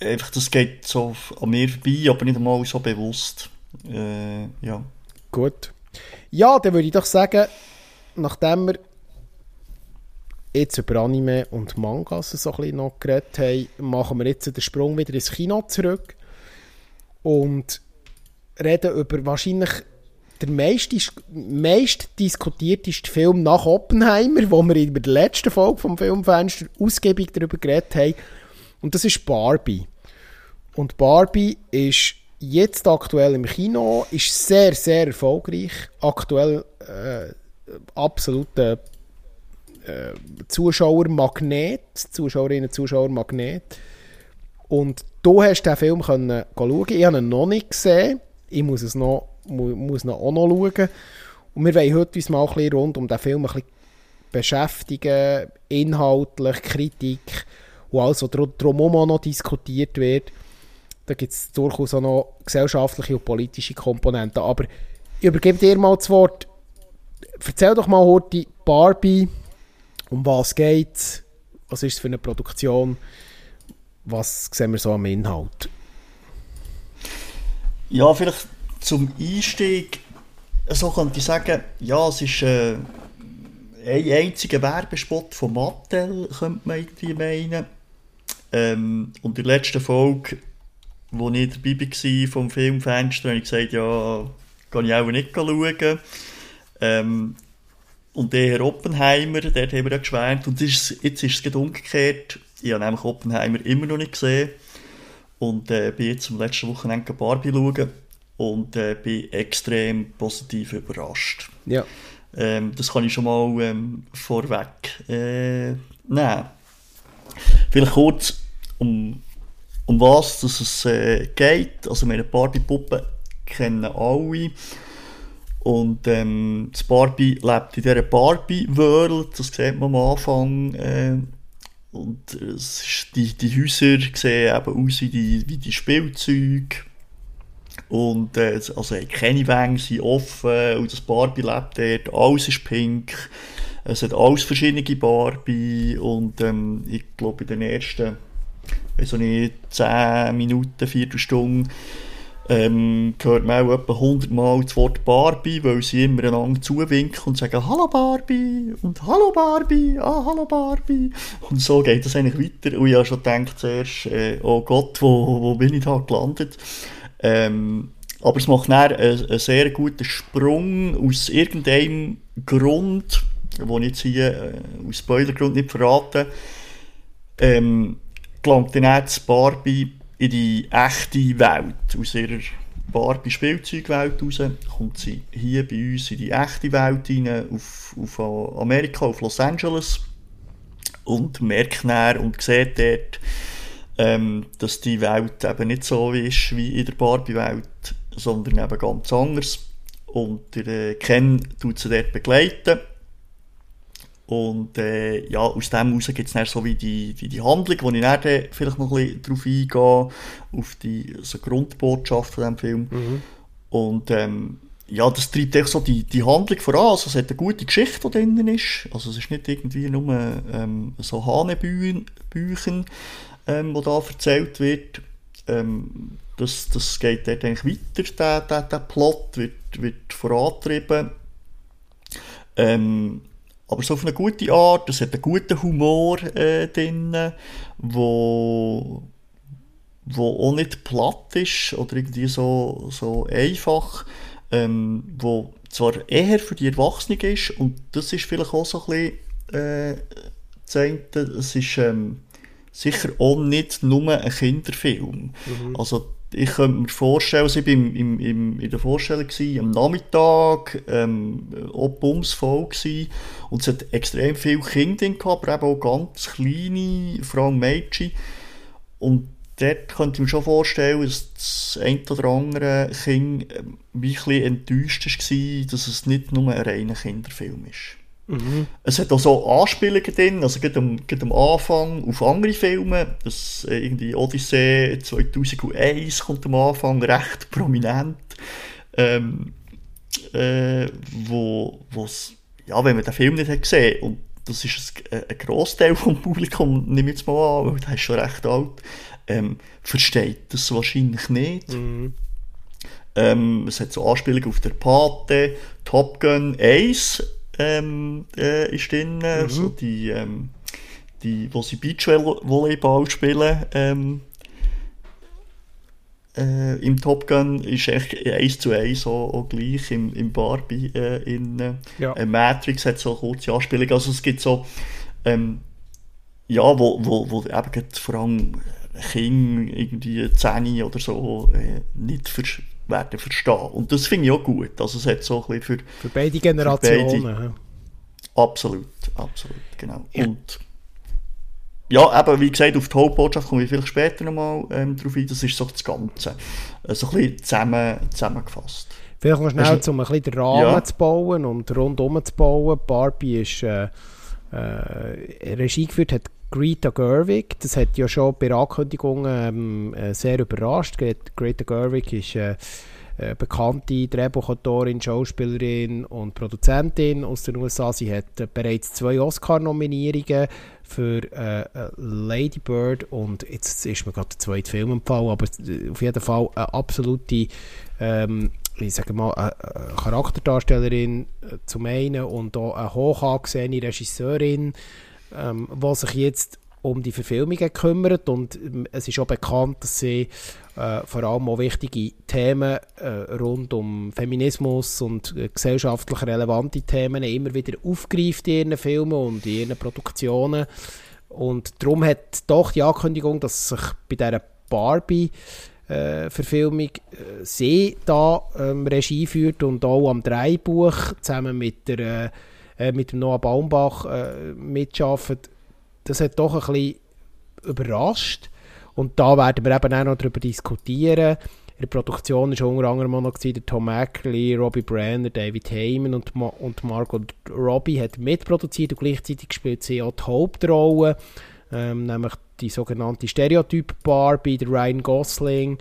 einfach, das geht so an mir vorbei, aber nicht einmal so bewusst. Äh, ja. Gut. Ja, dann würde ich doch sagen, nachdem wir jetzt über Anime und Mangas so ein bisschen noch geredet haben, machen wir jetzt den Sprung wieder ins Kino zurück und reden über wahrscheinlich der meist, meist diskutierteste Film nach Oppenheimer, wo wir in der letzten Folge vom Filmfenster ausgiebig darüber geredet haben. Und das ist Barbie. Und Barbie ist jetzt aktuell im Kino, ist sehr, sehr erfolgreich. Aktuell äh, absoluter äh, Zuschauermagnet, Zuschauerinnen und Zuschauermagnet. Und du hast den Film können schauen. Ich habe ihn noch nicht gesehen. Ich muss es noch, muss noch auch noch schauen. Und wir wollen heute uns mal ein bisschen rund um den Film ein bisschen beschäftigen, inhaltlich, Kritik und alles, was drumherum noch diskutiert wird. Da gibt es durchaus auch noch gesellschaftliche und politische Komponenten. Aber ich übergebe dir mal das Wort. Erzähl doch mal heute Barbie, um was geht es, was ist es für eine Produktion, was sehen wir so am Inhalt? Ja, vielleicht zum Einstieg, so könnte ich sagen, ja, es ist äh, ein einziger Werbespot von Mattel, könnte man irgendwie meinen. Ähm, und in der letzten Folge wo ich dabei war vom Filmfenster, habe ich gesagt, ja, kann ich auch nicht schauen. Ähm, und der Herr Oppenheimer, dort haben wir ja geschwärmt. Und jetzt ist, jetzt ist es umgekehrt. Ich habe nämlich Oppenheimer immer noch nicht gesehen. Und äh, bin jetzt am letzten Wochenende Barbie schauen. Und äh, bin extrem positiv überrascht. Ja. Ähm, das kann ich schon mal ähm, vorweg äh, nehmen. Vielleicht kurz, um um was dass es äh, geht. Also meine Barbie-Puppen kennen alle. Und ähm, das Barbie lebt in dieser Barbie-World, das sieht man am Anfang. Äh, und es ist, die, die Häuser sehen eben aus wie die, wie die Spielzeuge. Und äh, also keine Wänge sind offen und das Barbie lebt dort, alles ist pink. Es hat alles verschiedene Barbie und ähm, ich glaube in den ersten weiß nicht, 10 Minuten, Viertelstunde, ähm, hört man auch etwa 100 Mal das Wort Barbie, weil sie immer einander zuwinken und sagen «Hallo Barbie» und «Hallo Barbie», «Ah, hallo Barbie». Und so geht das eigentlich weiter. Und ich habe schon gedacht zuerst, äh, «Oh Gott, wo, wo bin ich da gelandet?» ähm, aber es macht dann einen, einen sehr guten Sprung aus irgendeinem Grund, den ich jetzt hier äh, aus Spoilergrund nicht verrate, ähm, gelangt dann das Barbie in die echte Welt. Aus ihrer Barbie-Spielzeugwelt raus kommt sie hier bei uns in die echte Welt rein, auf, auf Amerika, auf Los Angeles und merkt dann und sieht dort, ähm, dass die Welt eben nicht so ist wie in der Barbie-Welt, sondern eben ganz anders. Und der äh, Ken tut sie dort begleiten und äh, ja, aus dem heraus gibt es dann so wie die, die, die Handlung, wo ich dann vielleicht noch ein bisschen drauf eingehe, auf die so Grundbotschaft von diesem Film. Mhm. Und ähm, ja, das treibt echt so die, die Handlung voran. Also es hat eine gute Geschichte, die drin ist. Also es ist nicht irgendwie nur ähm, so Hanebüchen, ähm, wo da erzählt wird. Ähm, das, das geht dort eigentlich weiter, der, der, der Plot wird, wird vorantrieben. Ähm, aber so auf eine gute Art, es hat einen guten Humor äh, drin, wo, wo auch nicht platt ist oder irgendwie so, so einfach, ähm, wo zwar eher für die Erwachsenen ist und das ist vielleicht auch so ein bisschen äh, es ist ähm, sicher auch nicht nur ein Kinderfilm. Mhm. Also ich könnte mir vorstellen, also ich war im, im, in der Vorstellung gewesen, am Nachmittag, ähm, auch bumsvoll gewesen, und es hat extrem viele Kinder gehabt, aber eben auch ganz kleine, vor allem Mädchen. Und dort könnte ich mir schon vorstellen, dass das ein oder andere Kind ähm, ein bisschen enttäuscht war, dass es nicht nur ein reiner Kinderfilm ist. Mhm. Es hat auch so Anspielungen drin, also gerade am, gerade am Anfang auf andere Filme, das äh, irgendwie Odyssey 2001 kommt am Anfang recht prominent, ähm, äh, wo wo's, ja, wenn man den Film nicht hat gesehen und das ist ein, ein Großteil vom Publikum, nehme ich jetzt mal an, weil der ist schon recht alt, ähm, versteht das wahrscheinlich nicht. Mhm. Ähm, es hat so Anspielungen auf der Pate, Top Gun 1, ähm, äh, ist drin, mhm. so die, ähm, die, wo sie Beachvolleyball spielen, ähm, äh, im Top Gun ist echt eins zu eins auch, auch gleich im, im Barbie äh, in äh, ja. Äh, Matrix hat so kurze Anspielungen, also es gibt so ähm, ja, wo, wo, wo eben vor allem Kinder irgendwie 10 oder so äh, nicht ver werden verstehen. Und das finde ich auch gut. Also es hat so ein bisschen für, für beide Generationen. Für beide. Absolut, absolut, genau. Ja. Und ja, eben, wie gesagt, auf die Hauptbotschaft komme ich vielleicht später nochmal ähm, drauf ein. Das ist so das Ganze. Äh, so ein bisschen zusammen, zusammengefasst. Vielleicht noch schnell, um ein bisschen den Rahmen ja. zu bauen und rundum zu bauen. Barbie ist äh, äh, Regie geführt, hat Greta Gerwig. Das hat ja schon bei Ankündigungen ähm, äh, sehr überrascht. Greta Gerwig ist äh, äh, bekannte Drehbuchautorin, Schauspielerin und Produzentin aus den USA. Sie hat äh, bereits zwei Oscar-Nominierungen für äh, Lady Bird und jetzt ist mir gerade der zweite Film empfohlen, aber auf jeden Fall eine absolute ähm, ich sage mal, eine Charakterdarstellerin zum einen und auch eine hoch angesehene Regisseurin, ähm, die sich jetzt um die Verfilmungen kümmert. Und ähm, es ist auch bekannt, dass sie äh, vor allem auch wichtige Themen äh, rund um Feminismus und äh, gesellschaftlich relevante Themen immer wieder aufgreift in ihren Filmen und in ihren Produktionen. Und darum hat doch die Ankündigung, dass sich bei dieser Barbie äh, äh, sie da ähm, Regie führt und auch am Dreibuch zusammen mit der äh, mit Noah Baumbach äh, mitarbeitet das hat doch ein bisschen überrascht. Und da werden wir eben auch noch darüber diskutieren. In der Produktion war unter anderem noch der Tom Ackley, Robbie Brenner, David Heyman und, Ma und Margot Robbie hat mitproduziert und gleichzeitig spielt sie auch die Hauptrolle, ähm, nämlich die sogenannte Stereotyp Barbie, der Ryan Gosling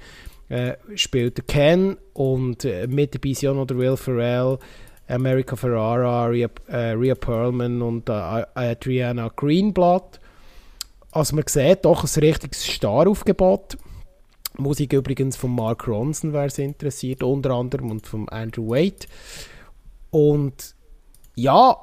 äh, spielt der Ken und äh, mit dabei sind auch noch der Will Ferrell, America Ferrara, Rhea, äh, Rhea Perlman und äh, Adriana Greenblatt. Also man sieht doch ein richtiges Staraufgebot. Musik übrigens von Mark Ronson, wer es interessiert, unter anderem, und von Andrew Waite. Und ja,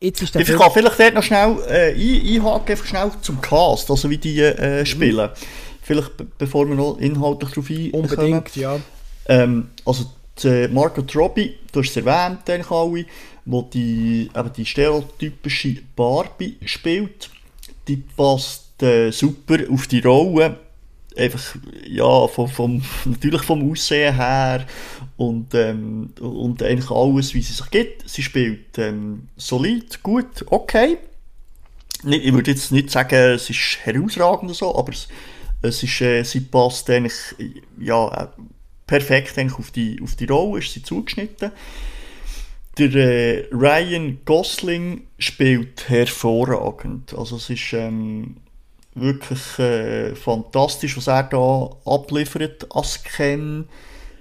jetzt ist der Ich kann vielleicht dort noch schnell äh, ein, einhaken, einfach schnell zum Cast, also wie die äh, spielen. Mhm. Vielleicht bevor wir noch inhaltlich darauf eingehen. Unbedingt, ja. Ähm, also die Margot Robbie, du hast es erwähnt, ich alle, wo die, eben die stereotypische Barbie spielt, die passt äh, super auf die Rolle einfach, ja, vom, vom, (laughs) natürlich vom Aussehen her und, ähm, und eigentlich alles, wie sie sich gibt. Sie spielt ähm, solid, gut, okay. Ich würde jetzt nicht sagen, es ist herausragend oder so, aber es, es ist, äh, sie passt eigentlich, ja, perfekt eigentlich auf die, auf die Rolle, ist sie zugeschnitten. Der äh, Ryan Gosling spielt hervorragend. Also es ist, ähm, wirklich äh, fantastisch, was er da abliefert als Ken.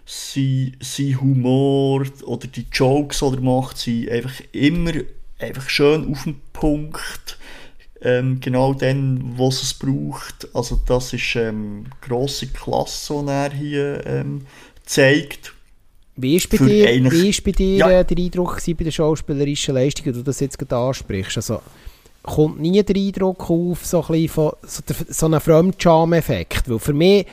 Sein, Humor oder die Jokes, die er macht, sind einfach immer einfach schön auf den Punkt. Ähm, genau dann, was es braucht. Also das ist ähm, grosse Klasse, die er hier ähm, zeigt. Wie ist bei dir, wie ist bei dir ja. der Eindruck bei der schauspielerischen Leistung, die du das jetzt gerade ansprichst? Also, kommt nie der Eindruck auf, so, ein von, so, der, so einen Fremdscham-Effekt. Weil für mich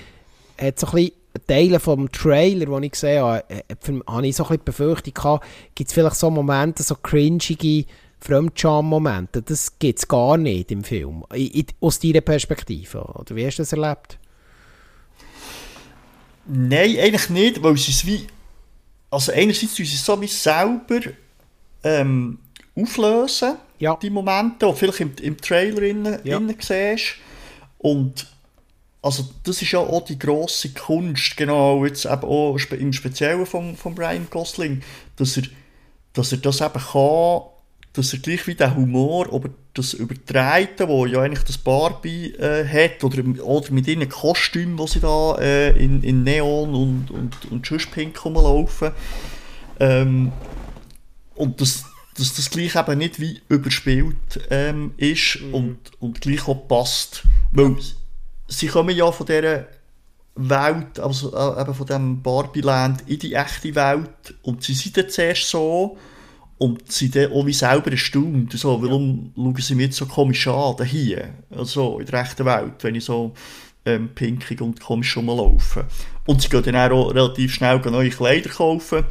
hat so ein bisschen Teile vom Trailer, den ich gesehen habe, äh, habe ich so ein bisschen Befürchtung gehabt, gibt es vielleicht so Momente, so cringige Fremdscham-Momente. Das gibt es gar nicht im Film. I, aus deiner Perspektive. Oder wie hast du das erlebt? Nein, eigentlich nicht, weil es wie... Also einerseits tun sie es so wie selber ähm, auflösen ja. die Momente, die vielleicht im, im Trailer innen, ja. innen siehst. Und also das ist ja auch die grosse Kunst, genau jetzt eben auch im Speziellen von, von Brian Gosling, dass er, dass er das eben kann, dass er gleich wie der Humor, aber das Übertreiten, wo ja eigentlich das Barbie äh, hat, oder, oder mit ihren Kostümen, die sie da äh, in, in Neon und, und, und sonst pink rumlaufen, ähm, und das, dass das gleich eben nicht wie überspielt ähm, ist mhm. und, und gleich auch passt. Weil sie kommen ja von dieser Welt, also äh, eben von diesem Barbie-Land in die echte Welt und sie sind dann zuerst so und sind dann auch wie selber erstaunt, so, warum ja. schauen sie mich jetzt so komisch an, hier, also in der echten Welt, wenn ich so ähm, pinkig und komisch rumlaufe. Und sie gehen dann auch relativ schnell neue Kleider kaufen,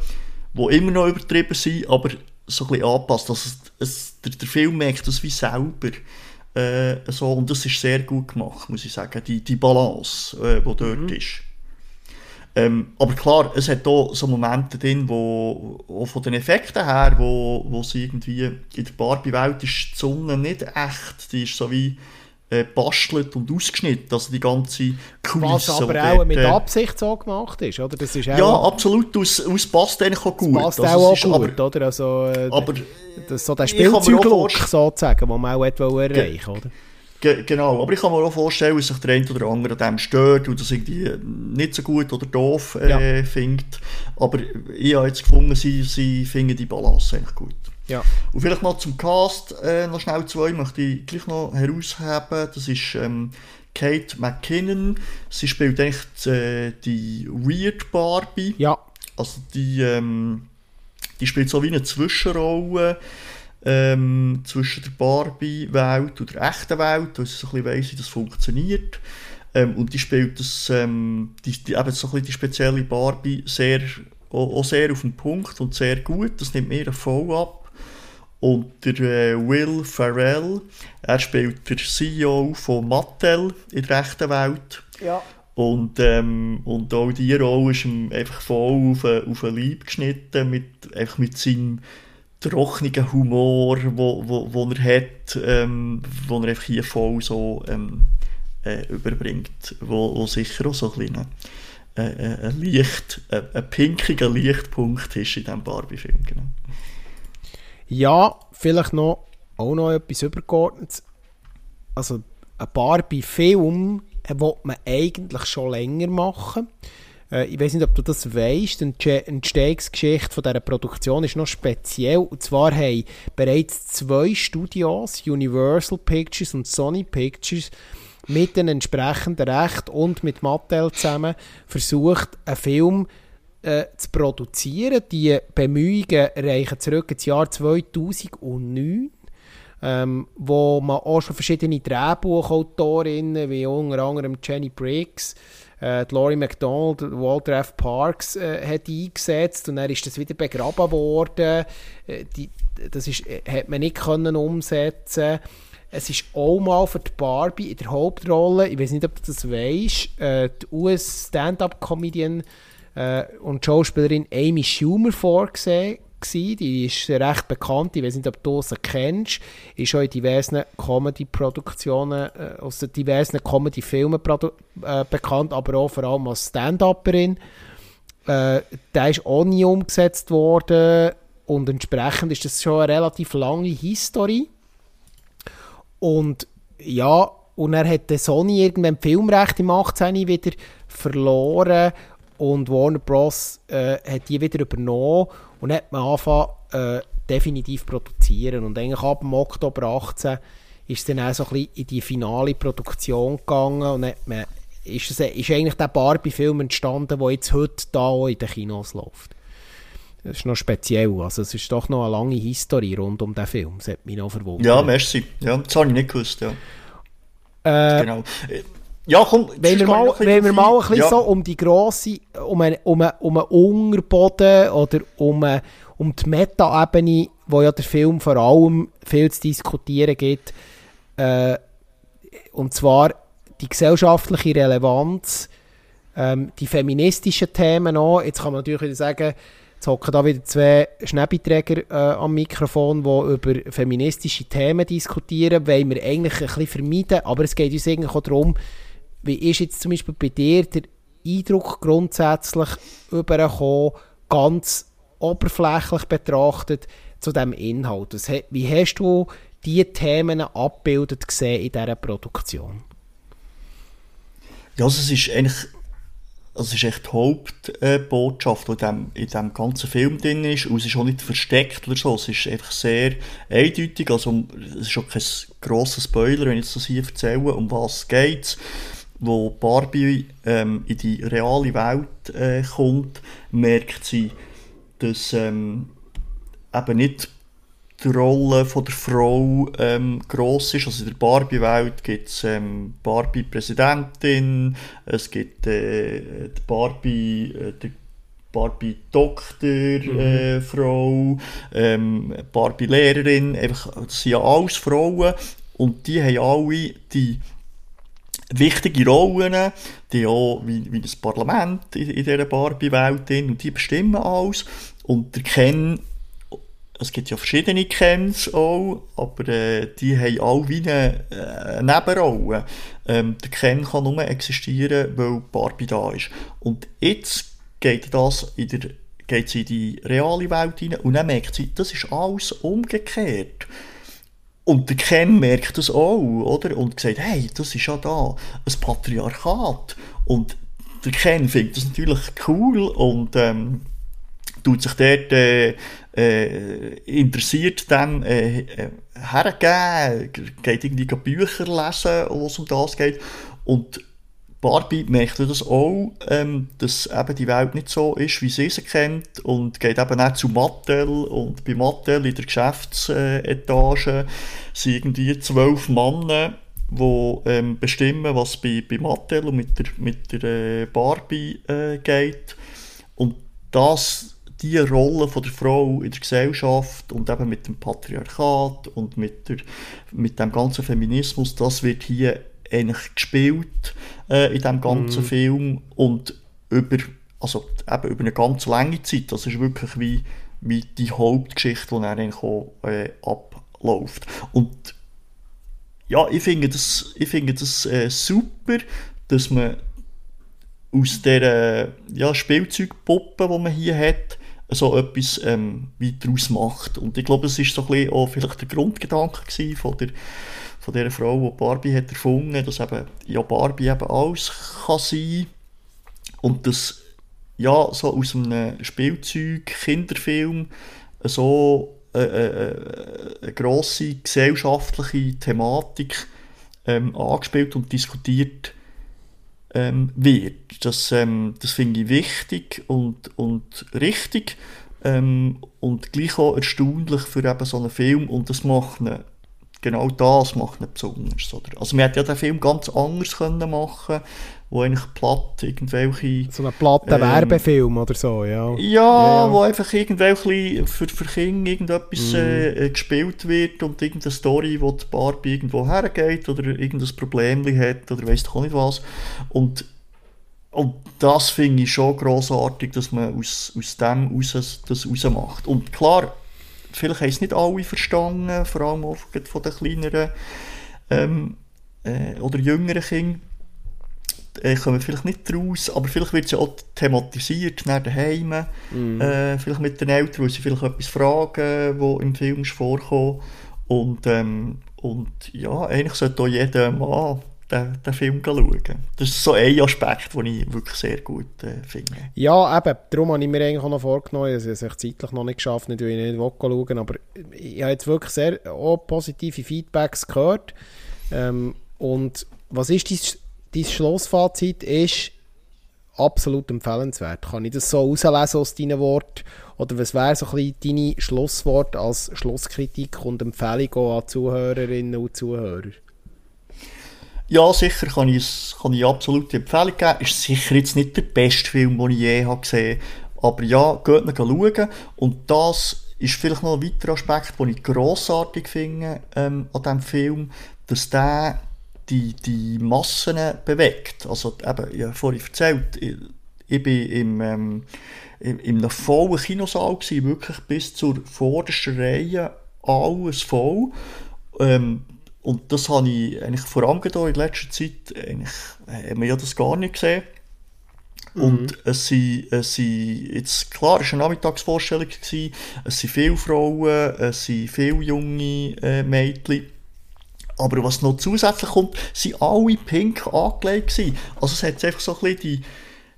die immer noch übertrieben sind, aber so ein bisschen angepasst. Also es, der, der Film merkt das wie selber. Äh, so, und das ist sehr gut gemacht, muss ich sagen, die, die Balance, äh, die dort mhm. ist. Ähm, aber klar, es hat auch so Momente drin, wo, wo von den Effekten her, wo, wo sie irgendwie in der Barbie-Welt ist die Sonne nicht echt, die ist so wie äh, bastelt und ausgeschnitten, also die ganze Kulisse. Was aber auch dort, mit äh, Absicht so gemacht ist, oder? Das ist ja, absolut, aus, aus passt eigentlich auch gut. Passt also, auch, auch gut, aber, oder? Also, äh, aber, das, so der Spielzeuglook sozusagen, den man auch erreichen wollte, oder? Ge genau, aber ich kann mir auch vorstellen, dass sich der eine oder andere an dem stört und das irgendwie nicht so gut oder doof äh, ja. findet. Aber ich habe jetzt gefunden, sie, sie finden die Balance eigentlich gut. Ja. Und vielleicht noch zum Cast äh, noch schnell zwei möchte ich gleich noch herausheben. Das ist ähm, Kate McKinnon. Sie spielt eigentlich die, äh, die Weird Barbie. Ja. Also die, ähm, die spielt so wie eine Zwischenrolle ähm, zwischen der Barbie-Welt und der echten Welt, weil sie so ein bisschen weiss, wie das funktioniert. Ähm, und die spielt das, ähm, die, die, eben so ein bisschen die spezielle Barbie sehr, auch, auch sehr auf den Punkt und sehr gut. Das nimmt mir voll ab. Und der äh, Will Ferrell, er spielt der CEO von Mattel in der echten Welt. Ja. Und, ähm, und auch die Rolle ist ihm einfach voll auf, auf den Leib geschnitten, mit, einfach mit seinem trockenen Humor, wo er hat, ähm, wo er einfach hier voll so ähm, äh, überbringt, wo, wo sicher auch so ein kleiner äh, äh, ein Licht, äh, ein pinkiger Lichtpunkt ist in diesem Barbie-Film. Genau. Ja, vielleicht noch, auch noch etwas übergeordnetes. Also, ein Barbie-Film will man eigentlich schon länger machen. Äh, ich weiß nicht, ob du das weißt. Die Entstehungsgeschichte von dieser Produktion ist noch speziell. Und zwar haben bereits zwei Studios, Universal Pictures und Sony Pictures, mit den entsprechenden Recht und mit Mattel zusammen versucht, einen Film äh, zu produzieren. Die Bemühungen reichen zurück ins Jahr 2009 ähm, wo man auch schon verschiedene Drehbuchautorinnen, wie unter anderem Jenny Briggs, äh, Laurie MacDonald, Walter F. Parks äh, hat eingesetzt und dann ist das wieder begraben worden. Äh, die, das ist, äh, hat man nicht können umsetzen es ist auch mal für die Barbie in der Hauptrolle, ich weiß nicht, ob du das weißt, äh, die US-Stand-Up-Comedian äh, und Schauspielerin Amy Schumer vorgesehen gewesen. Die ist recht bekannt. Ich weiß nicht, ob du sie kennst. Ist auch in diversen Comedy-Produktionen, äh, aus diversen Comedy-Filmen äh, bekannt, aber auch vor allem als Stand-Upperin. Äh, der ist auch nie umgesetzt worden und entsprechend ist das schon eine relativ lange Historie. Und ja, und er hat Sony irgendwann Filmrecht im 18. wieder verloren und Warner Bros. Äh, hat die wieder übernommen und hat man angefangen, äh, definitiv produzieren. Und eigentlich ab dem Oktober 18 ist es dann auch so ein bisschen in die finale Produktion gegangen und hat man, ist, es, ist eigentlich der Barbie-Film entstanden, der jetzt heute da auch in den Kinos läuft. Das ist noch speziell. Also es ist doch noch eine lange Historie rund um den Film. Das hat mich noch verwundert. Ja, merci. Ja, das habe ich nicht gewusst, ja. Äh, genau. Ja, komm, wenn wir mal, wenn wir mal ein bisschen ja. so um die grosse, um einen, um einen, um einen Unterboden oder um, eine, um die Meta-Ebene, wo ja der Film vor allem viel zu diskutieren gibt, äh, und zwar die gesellschaftliche Relevanz, ähm, die feministischen Themen auch. Jetzt kann man natürlich wieder sagen, Jetzt hocken da wieder zwei Schnäppiträger äh, am Mikrofon, die über feministische Themen diskutieren, wollen wir eigentlich ein bisschen vermeiden, aber es geht uns eigentlich auch darum, wie ist jetzt zum Beispiel bei dir der Eindruck grundsätzlich übergekommen, ganz oberflächlich betrachtet, zu diesem Inhalt? Wie hast du diese Themen abgebildet gesehen in dieser Produktion? Ja, also es ist eigentlich also es ist echt die Hauptbotschaft, die in diesem, in diesem ganzen Film drin ist. Und es ist auch nicht versteckt oder so. Es ist einfach sehr eindeutig. Also, es ist auch kein grosser Spoiler, wenn ich das hier erzähle, um was es geht wo Barbie ähm, in die reale Welt äh, kommt, merkt sie, dass ähm, eben nicht die Rolle von der Frau ähm, gross ist. Also in der Barbie-Welt gibt es ähm, Barbie-Präsidentin, es gibt äh, die Barbie, äh, die Barbie-Doktor-Frau, mhm. äh, ähm, Barbie-Lehrerin, einfach, das sind ja alles Frauen und die haben alle die wichtige Rollen, die auch wie, wie das Parlament in, in dieser Barbie-Welt und die bestimmen alles. Und der Ken, es gibt ja verschiedene Kens auch, aber äh, die haben alle wie eine, äh, Nebenrolle. Ähm, der Ken kann nur existieren, weil Barbie da ist. Und jetzt geht das in der geht sie in die reale Welt hinein und dann merkt sie, das ist alles umgekehrt. Und der Ken merkt das auch, oder? Und sagt, hey, das ist ja da ein Patriarchat. Und der Ken findet das natürlich cool und ähm, tut sich dort äh, äh, interessiert dem äh, äh, hergeben, geht irgendwie Bücher lesen, wo es um das geht. Und Barbie merkt das auch, ähm, dass eben die Welt nicht so ist, wie sie sie kennt und geht eben auch zu Mattel und bei Mattel in der Geschäftsetage sind irgendwie zwölf Männer, die ähm, bestimmen, was bei, bei Mattel und mit der, mit der äh, Barbie äh, geht. Und das, die Rolle von der Frau in der Gesellschaft und eben mit dem Patriarchat und mit, der, mit dem ganzen Feminismus, das wird hier eigentlich gespielt äh, in diesem ganzen mm. Film und über, also eben über eine ganz lange Zeit. Das ist wirklich wie, wie die Hauptgeschichte, die dann auch, äh, abläuft. Und ja, ich finde das, ich finde das äh, super, dass man aus dieser ja, Spielzeugpuppe, die man hier hat, so etwas ähm, daraus macht. Und ich glaube, es ist so ein bisschen auch vielleicht der Grundgedanke von der von dieser Frau, die Barbie hat erfunden, dass eben, ja, Barbie eben alles kann sein und dass ja, so aus einem Spielzeug, Kinderfilm so äh, äh, eine grosse gesellschaftliche Thematik ähm, angespielt und diskutiert ähm, wird. Das, ähm, das finde ich wichtig und, und richtig ähm, und gleich auch erstaunlich für eben so einen Film und das macht ihn, genau das macht ihn besonders. Oder? Also man hätte ja den Film ganz anders können machen wo eigentlich platt irgendwelche... So einen platten ähm, Werbefilm oder so, ja. Ja, ja, wo einfach irgendwelche für, für Kinder irgendetwas mm. äh, gespielt wird und irgendeine Story, wo die Barbie irgendwo hergeht oder irgendein Problem hat oder weiss doch auch nicht was. Und und das finde ich schon grossartig, dass man aus, aus dem raus, das rausmacht. Und klar, vielleicht haben es nicht alle verstanden, vor allem auch von den kleineren ähm, äh, oder jüngeren Kindern. Äh, kommen vielleicht nicht raus, aber vielleicht wird es ja auch thematisiert nach daheim, mm. äh, vielleicht mit den Eltern, weil sie vielleicht etwas fragen, wo im Film ist vorkommen. Und, ähm, und ja, eigentlich sollte auch jeder Mann den, den Film schauen. Das ist so ein Aspekt, den ich wirklich sehr gut äh, finde. Ja, eben, darum habe ich mir eigentlich auch noch vorgenommen, also ich es zeitlich noch nicht geschafft, nicht, weil ich nicht schauen aber ich habe jetzt wirklich sehr positive Feedbacks gehört. Ähm, und was ist dein, dein Schlussfazit? Ist absolut empfehlenswert. Kann ich das so herauslesen aus deinen Worten? Oder was wäre so ein deine Schlusswort als Schlusskritik und Empfehlung an Zuhörerinnen und Zuhörer? Ja, sicher kann ich, kann ich absolut die Empfehlung geben. Ist sicher jetzt nicht der beste Film, den ich je habe gesehen habe. Aber ja, geht mal schauen. Und das ist vielleicht noch ein weiterer Aspekt, den ich grossartig finde ähm, an diesem Film, dass der die, die Massen bewegt. Also eben, habe vorhin erzählt, ich, ich bin im, ähm, in, in einem vollen Kinosaal gewesen, wirklich bis zur vordersten Reihe, alles voll. Ähm, und das habe ich eigentlich vor allem in letzter Zeit, eigentlich, haben wir ja das gar nicht gesehen. Mhm. Und es sind, es sind, jetzt klar, es war eine Nachmittagsvorstellung, gewesen, es sind viele Frauen, es sind viele junge äh, Mädchen. Aber was noch zusätzlich kommt, sind alle pink angelegt gewesen. Also es hat einfach so ein bisschen die,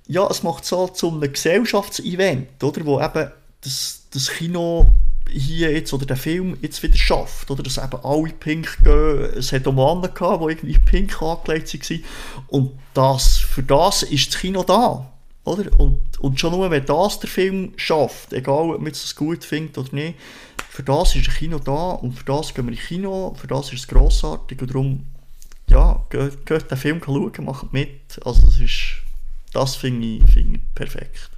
ja, es macht so zu einem Gesellschaftsevent, oder, wo eben das, das Kino hier jetzt, oder der Film jetzt wieder schafft, oder, dass eben alle pink gehen, es hat auch Männer gehabt, die irgendwie pink angelegt waren, und das, für das ist das Kino da, oder, und, und schon nur, wenn das der Film schafft, egal ob man es gut findet oder nicht, für das ist ein Kino da, und für das gehen wir ins Kino, für das ist es grossartig, und darum, ja, geht, geht den Film schauen, macht mit, also das ist, das finde ich, find ich perfekt.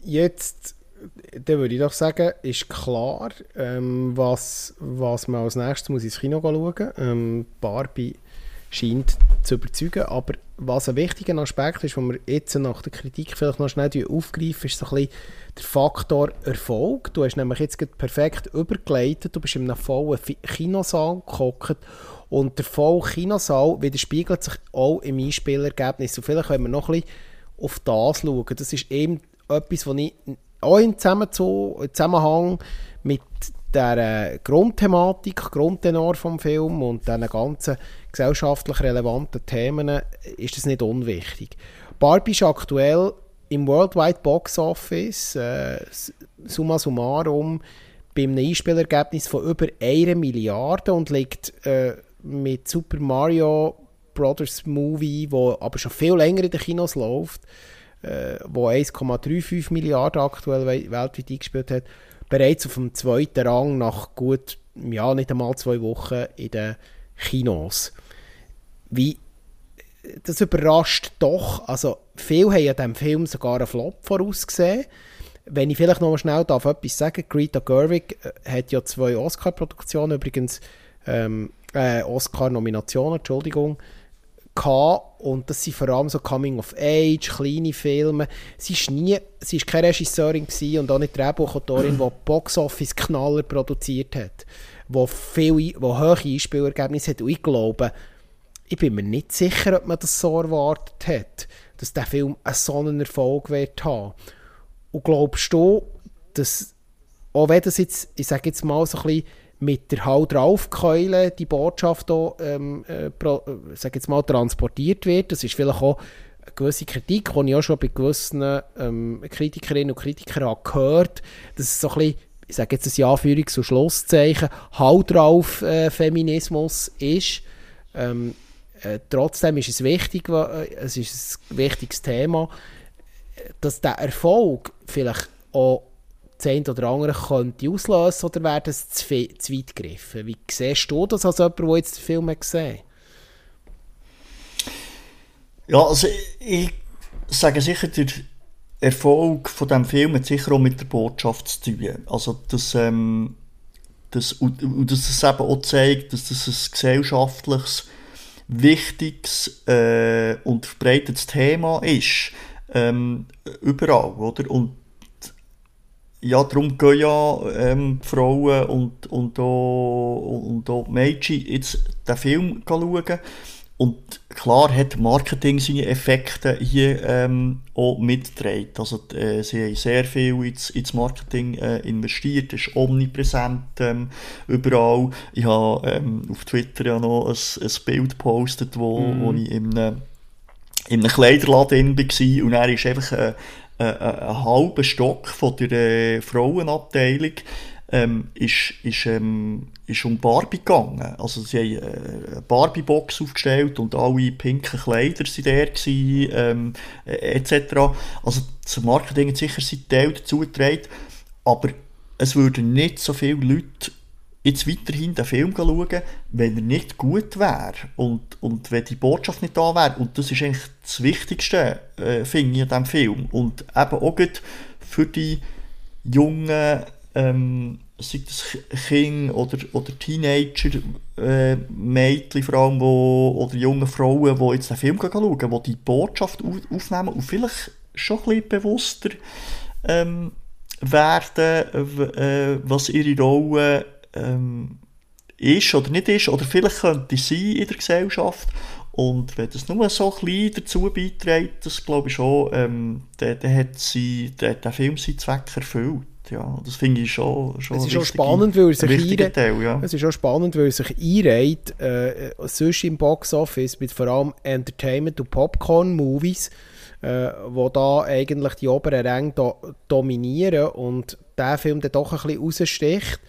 Jetzt dann würde ich doch sagen, ist klar, ähm, was, was man als nächstes muss ins Kino schauen ähm, Barbie scheint zu überzeugen, aber was ein wichtiger Aspekt ist, den wir jetzt nach der Kritik vielleicht noch schnell aufgreifen, ist so ein bisschen der Faktor Erfolg. Du hast nämlich jetzt perfekt übergeleitet, du bist in einem vollen Kinosaal gehockt und der volle Kinosaal widerspiegelt sich auch im Einspielergebnis. Und vielleicht, wenn wir noch ein bisschen auf das schauen, das ist eben etwas, was ich auch im Zusammenhang mit der Grundthematik, Grundtenor vom Film und den ganzen gesellschaftlich relevanten Themen äh, ist das nicht unwichtig. Barbie ist aktuell im Worldwide Box Office äh, summa summarum bei einem Einspielergebnis von über 1 Milliarde und liegt äh, mit Super Mario Brothers Movie, wo aber schon viel länger in den Kinos läuft, äh, wo 1,35 Milliarden aktuell weltweit eingespielt hat, bereits auf dem zweiten Rang nach gut, ja, nicht einmal zwei Wochen in den Kinos. Wie, das überrascht doch, also viele haben ja dem Film sogar einen Flop vorausgesehen. Wenn ich vielleicht noch mal schnell darf etwas sagen, Greta Gerwig äh, hat ja zwei Oscar-Produktionen, übrigens ähm, äh, Oscar-Nominationen, Entschuldigung, gehabt und das sind vor allem so Coming of Age, kleine Filme. Sie ist nie, sie ist keine Regisseurin und auch nicht Drehbuchautorin, die Boxoffice Knaller produziert hat, wo viel, wo hohe Einspielergebnisse hat. Und ich glaube, ich bin mir nicht sicher, ob man das so erwartet hat, dass der Film einen so einen Erfolg wird haben. Und glaubst du, dass auch wenn das jetzt, ich sage jetzt mal so ein bisschen mit der Hau draufkeule die Botschaft auch, ähm, äh, pro, äh, sag jetzt mal, transportiert wird. Das ist vielleicht auch eine gewisse Kritik, die ich auch schon bei gewissen ähm, Kritikerinnen und Kritikern habe gehört, dass es so ein bisschen ich sage jetzt ein Anführungs- und Schlusszeichen, Halt drauf äh, Feminismus ist. Ähm, äh, trotzdem ist es wichtig, äh, es ist ein wichtiges Thema, dass der Erfolg vielleicht auch das oder andere könnte auslösen oder wäre das zu, zu weit gegriffen? Wie siehst du das als jemand, der jetzt den Film hat gesehen Ja, also ich, sage sicher, der Erfolg von diesem Film hat sicher auch mit der Botschaft zu tun. Also, dass, ähm, das, und, und dass es eben auch zeigt, dass das ein gesellschaftliches, wichtiges äh, und verbreitetes Thema ist. Ähm, überall, oder? Und ja, darum gehen ja ähm, Frauen und, und, auch, und auch Mädchen jetzt den Film schauen. Und klar hat Marketing seine Effekte hier ähm, auch mitgetragen. Also, äh, sie haben sehr viel ins, ins Marketing äh, investiert, ist omnipräsent ähm, überall. Ich habe ähm, auf Twitter ja noch ein, ein Bild gepostet, wo, mm. wo ich in einem, in einem Kleiderladen war und er ist einfach äh, ein halber Stock von der äh, Frauenabteilung ähm, ist, ist, ähm, ist um Barbie gegangen. Also sie haben äh, eine Barbie-Box aufgestellt und alle pinken Kleider waren der gewesen, ähm, äh, etc. Also das Marketing hat sicher seinen Teil dazu getragen, aber es würden nicht so viele Leute jetzt weiterhin den Film schauen, wenn er nicht gut wäre und, und wenn die Botschaft nicht da wäre. Und das ist eigentlich das Wichtigste, äh, finde ich, an diesem Film. Und eben auch für die jungen, ähm, sei das Kinder oder, oder Teenager, äh, Mädchen vor allem, wo, oder junge Frauen, die jetzt den Film schauen, die die Botschaft aufnehmen und vielleicht schon ein bisschen bewusster ähm, werden, äh, was ihre Rolle ähm, ist oder nicht ist, oder vielleicht könnte sie in der Gesellschaft. Und wenn das nur so klein dazu beiträgt, das glaube ich schon, ähm, dann, dann hat sie, der, der Film seinen Zweck erfüllt. Ja, das finde ich schon, schon es ist auch spannend, weil er sich einreiht, Teil, ja. es ist auch spannend, weil er sich einreiht, äh, sonst im Boxoffice mit vor allem Entertainment- und Popcorn-Movies, äh, wo da eigentlich die oberen Ränge do dominieren und der Film dann doch ein bisschen raussticht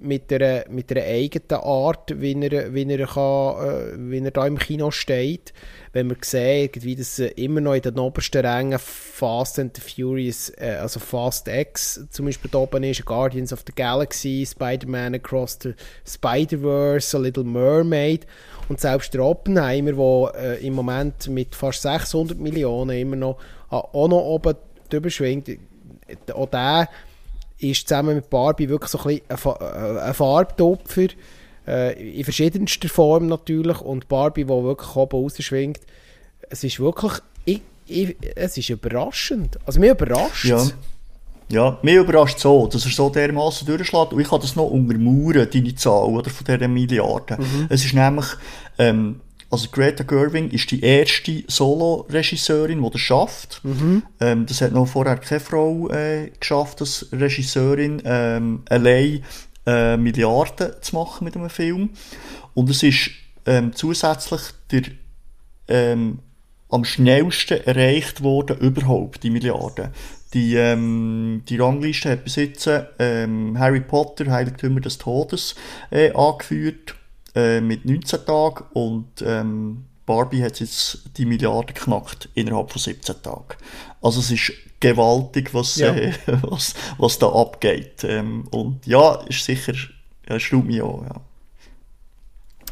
mit einer, mit einer eigenen Art, wie er, wie, er kann, äh, wie er da im Kino steht. Wenn man sieht, wie das äh, immer noch in den obersten Rängen Fast and the Furious, äh, also Fast X zum Beispiel da oben ist, Guardians of the Galaxy, Spider-Man Across the Spider-Verse, Little Mermaid und selbst der Oppenheimer, der äh, im Moment mit fast 600 Millionen immer noch auch noch oben drüber schwingt, auch der ist zusammen mit Barbie wirklich so ein, bisschen ein, äh, ein Farbtopfer. Äh, in verschiedenster Form natürlich. Und Barbie, die wirklich oben rausschwingt. Es ist wirklich. Ich, ich, es ist überraschend. Also mir überrascht ja. Ja, mich überrascht so, dass er so dermaßen durchschlägt. Und ich kann das noch untermauern, deine Zahl oder, von dieser Milliarden. Mhm. Es ist nämlich, ähm, also Greta Gerwig ist die erste Solo-Regisseurin, die das schafft. Mhm. Ähm, das hat noch vorher keine Frau äh, geschafft, als Regisseurin ähm, allein äh, Milliarden zu machen mit einem Film. Und es ist ähm, zusätzlich der ähm, am schnellsten erreicht worden überhaupt, die Milliarden. Die, ähm, die Rangliste hat bis jetzt ähm, Harry Potter, Heiligtümer des Todes, äh, angeführt äh, mit 19 Tagen und ähm, Barbie hat jetzt die Milliarde geknackt innerhalb von 17 Tagen. Also es ist gewaltig, was, ja. äh, (laughs) was, was da abgeht. Ähm, und ja, ist sicher, ja, stimmt mich auch, ja.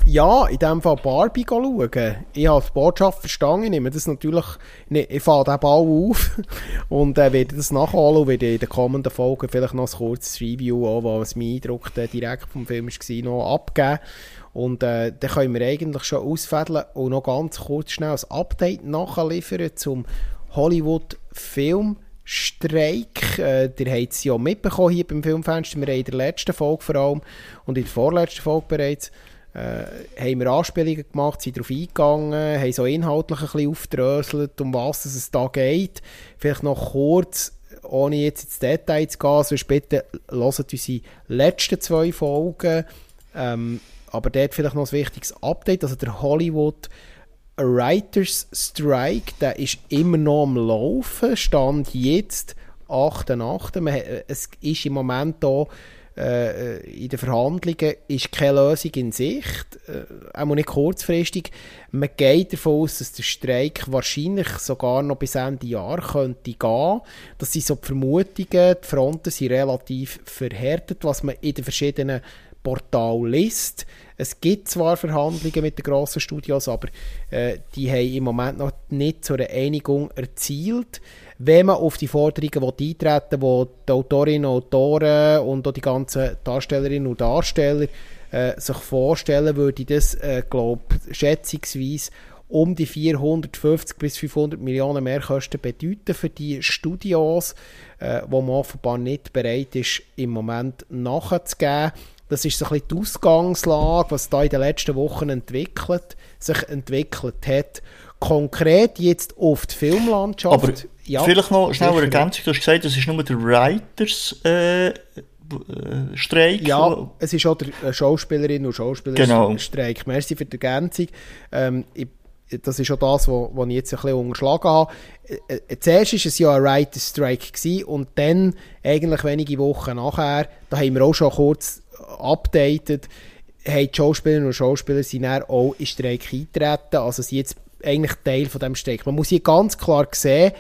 Ja, in dem Fall Barbie schauen. Ich habe die Botschaft verstanden, ich nehme das natürlich, ich fahre den Ball auf (laughs) und äh, werde das nachholen und werde in den kommenden Folgen vielleicht noch ein kurzes Review, auch, was mein Eindruck äh, direkt vom Film war, noch abgeben. Und äh, dann können wir eigentlich schon ausfädeln und noch ganz kurz schnell ein Update nachliefern zum Hollywood Film Streik. Äh, ihr habt es ja mitbekommen hier beim Filmfenster. Wir haben in der letzten Folge vor allem und in der vorletzten Folge bereits äh, haben wir Anspielungen gemacht, sind darauf eingegangen, haben so inhaltlich ein bisschen aufdröselt, um was es da geht. Vielleicht noch kurz, ohne jetzt ins Detail zu gehen, sonst bitte hört unsere letzten zwei Folgen. Ähm, aber dort vielleicht noch ein wichtiges Update. Also der Hollywood Writers Strike, der ist immer noch am Laufen. Stand jetzt 8.8. Es ist im Moment hier äh, in den Verhandlungen ist keine Lösung in Sicht, äh, auch nicht kurzfristig. Man geht davon aus, dass der Streik wahrscheinlich sogar noch bis Ende Jahr könnte gehen. Das sind so die Vermutungen, die Fronten sind relativ verhärtet, was man in den verschiedenen Portalen liest. Es gibt zwar Verhandlungen mit den grossen Studios, aber äh, die haben im Moment noch nicht zu einer Einigung erzielt wenn man auf die Forderungen eintreten will, die Autorinnen und Autoren und auch die ganzen Darstellerinnen und Darsteller äh, sich vorstellen, würde das, äh, glaube schätzungsweise um die 450 bis 500 Millionen Mehrkosten bedeuten für die Studios, äh, wo man offenbar nicht bereit ist, im Moment nachzugeben. Das ist so ein bisschen die Ausgangslage, was da in den letzten Wochen entwickelt, sich entwickelt hat. Konkret jetzt auf die Filmlandschaft. Aber ja, vielleicht noch schnell eine Ergänzung. Du hast gesagt, es ist nur der Writers äh, äh Streik. Ja, es ist auch der äh, Schauspielerinnen und Schauspielerstreik. Genau. Merci für die Ergänzung. Ähm, ich, das ist auch das, was ich jetzt ein bisschen unterschlagen habe. Äh, zuerst war es ja ein Writers Strike gewesen, und dann, eigentlich wenige Wochen nachher, da haben wir auch schon kurz updated, haben die Schauspielerinnen und Schauspieler sind dann auch in Streik eingetreten. Also sind jetzt eigentlich Teil von dem Streik. Man muss hier ganz klar sehen,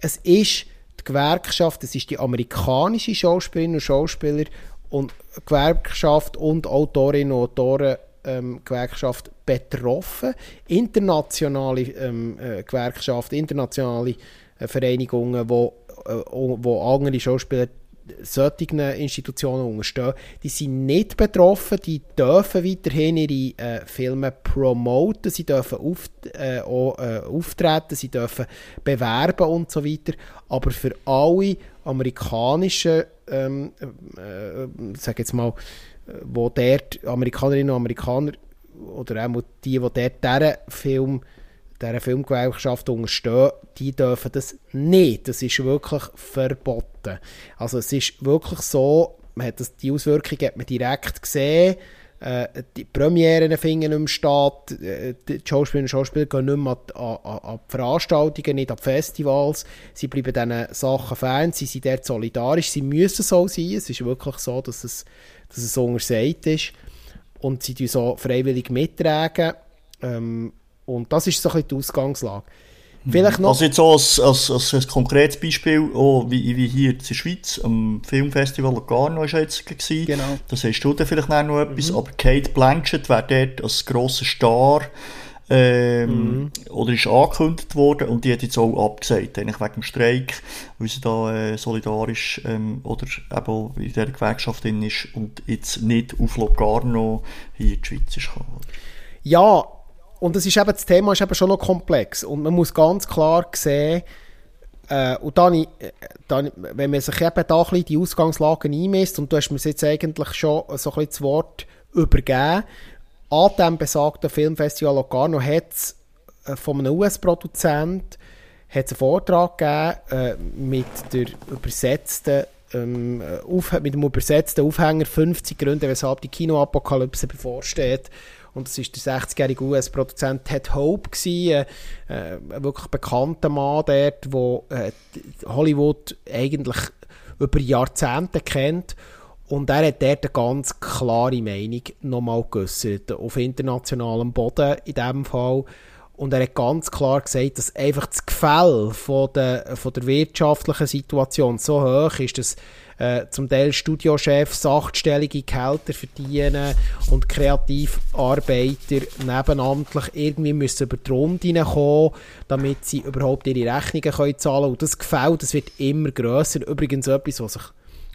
es ist die Gewerkschaft, es ist die amerikanische Schauspielerinnen und Schauspieler und Gewerkschaft und Autorinnen und Autoren ähm, Gewerkschaft betroffen. Internationale ähm, äh, Gewerkschaft, internationale äh, Vereinigungen, wo, äh, wo andere Schauspieler solchen Institutionen unterstehen, die sind nicht betroffen, die dürfen weiterhin ihre äh, Filme promoten, sie dürfen auf, äh, auch, äh, auftreten, sie dürfen bewerben und so weiter, aber für alle amerikanischen, ähm, äh, äh sag jetzt mal, wo dort Amerikanerinnen und Amerikaner oder auch die, die dort diesen Film dieser Filmgewerkschaft unterstehen, die dürfen das nicht. Das ist wirklich verboten. Also es ist wirklich so, man hat das, die Auswirkungen hat man direkt gesehen. Äh, die Premieren finden nicht mehr statt, äh, die Schauspielerinnen und Schauspieler gehen nicht mehr an, an, an Veranstaltungen, nicht an Festivals. Sie bleiben diesen Sachen fern, sie sind dort solidarisch, sie müssen so sein. Es ist wirklich so, dass es, dass es untersagt ist. Und sie tun so freiwillig mittragen. Ähm, und das ist so ein bisschen die Ausgangslage. Vielleicht noch also jetzt so als, als, als ein konkretes Beispiel, auch wie, wie hier in der Schweiz, am Filmfestival Locarno war jetzt gewesen. Genau. Das hast du dann vielleicht noch etwas, mhm. aber Kate Blanchett wäre dort als grosser Star ähm, mhm. oder ist angekündigt worden und die hat jetzt auch abgesagt, eigentlich wegen dem Streik, weil sie da äh, solidarisch ähm, oder eben in dieser Gewerkschaft drin ist und jetzt nicht auf Locarno hier in die Schweiz ist gekommen. Ja, und das ist eben, das Thema ist eben schon noch komplex und man muss ganz klar sehen, äh, und dann, äh, dann, wenn man sich eben da die Ausgangslagen einmisst, und du hast mir jetzt eigentlich schon so ein bisschen das Wort übergeben, an diesem besagten Filmfestival Locarno hat es äh, von einem US-Produzent einen Vortrag gegeben äh, mit der übersetzten ähm, auf, mit dem übersetzten Aufhänger 50 Gründe, weshalb die Kinoapokalypse bevorsteht. Und das ist der 60-jährige US-Produzent Ted Hope gewesen, äh, äh, ein wirklich bekannter Mann dort, wo äh, Hollywood eigentlich über Jahrzehnte kennt. Und er hat dort eine ganz klare Meinung nochmal geäußert, auf internationalem Boden in diesem Fall. Und er hat ganz klar gesagt, dass einfach das Gefälle von der, von der wirtschaftlichen Situation so hoch ist, dass äh, zum Teil Studiochefs achtstellige Gehälter verdienen und Kreativarbeiter nebenamtlich irgendwie müssen über die Runde kommen, damit sie überhaupt ihre Rechnungen können zahlen können. Und das Gefälle, das wird immer grösser. Übrigens etwas, was sich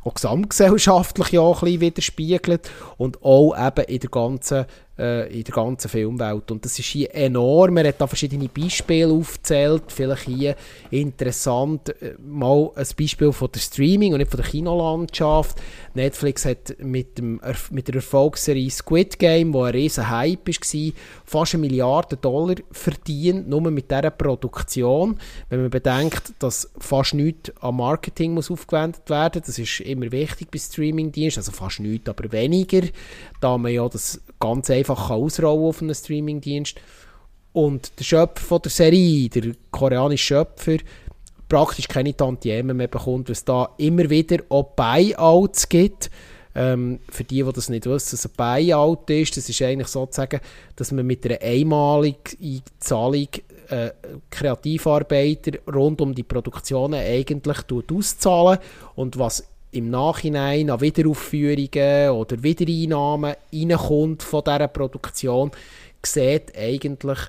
auch gesamtgesellschaftlich ja auch ein bisschen widerspiegelt und auch eben in der ganzen äh, in der ganzen Filmwelt. Und das ist hier enorm. Er hat da verschiedene Beispiele aufgezählt. Vielleicht hier interessant äh, mal ein Beispiel von der Streaming und nicht von der Kinolandschaft. Netflix hat mit, dem, mit der Erfolgsserie Squid Game, wo ein riesen Hype war, fast eine Milliarde Dollar verdient, nur mit dieser Produktion. Wenn man bedenkt, dass fast nichts am Marketing muss aufgewendet werden, das ist immer wichtig bei Streamingdiensten, also fast nichts, aber weniger, da man ja das ganz einfach ausrollen auf einem Streamingdienst. Und der Schöpfer von der Serie, der koreanische Schöpfer, praktisch keine Tantiemen mehr bekommt, weil es da immer wieder auch Buyouts gibt. Ähm, für die, die das nicht wissen, was ein Buyout ist, das ist eigentlich sozusagen, dass man mit einer einmaligen Zahlung äh, Kreativarbeiter rund um die Produktionen eigentlich auszahlen und was im Nachhinein an Wiederaufführungen oder Wiedereinnahmen reinkommt von dieser Produktion, sieht eigentlich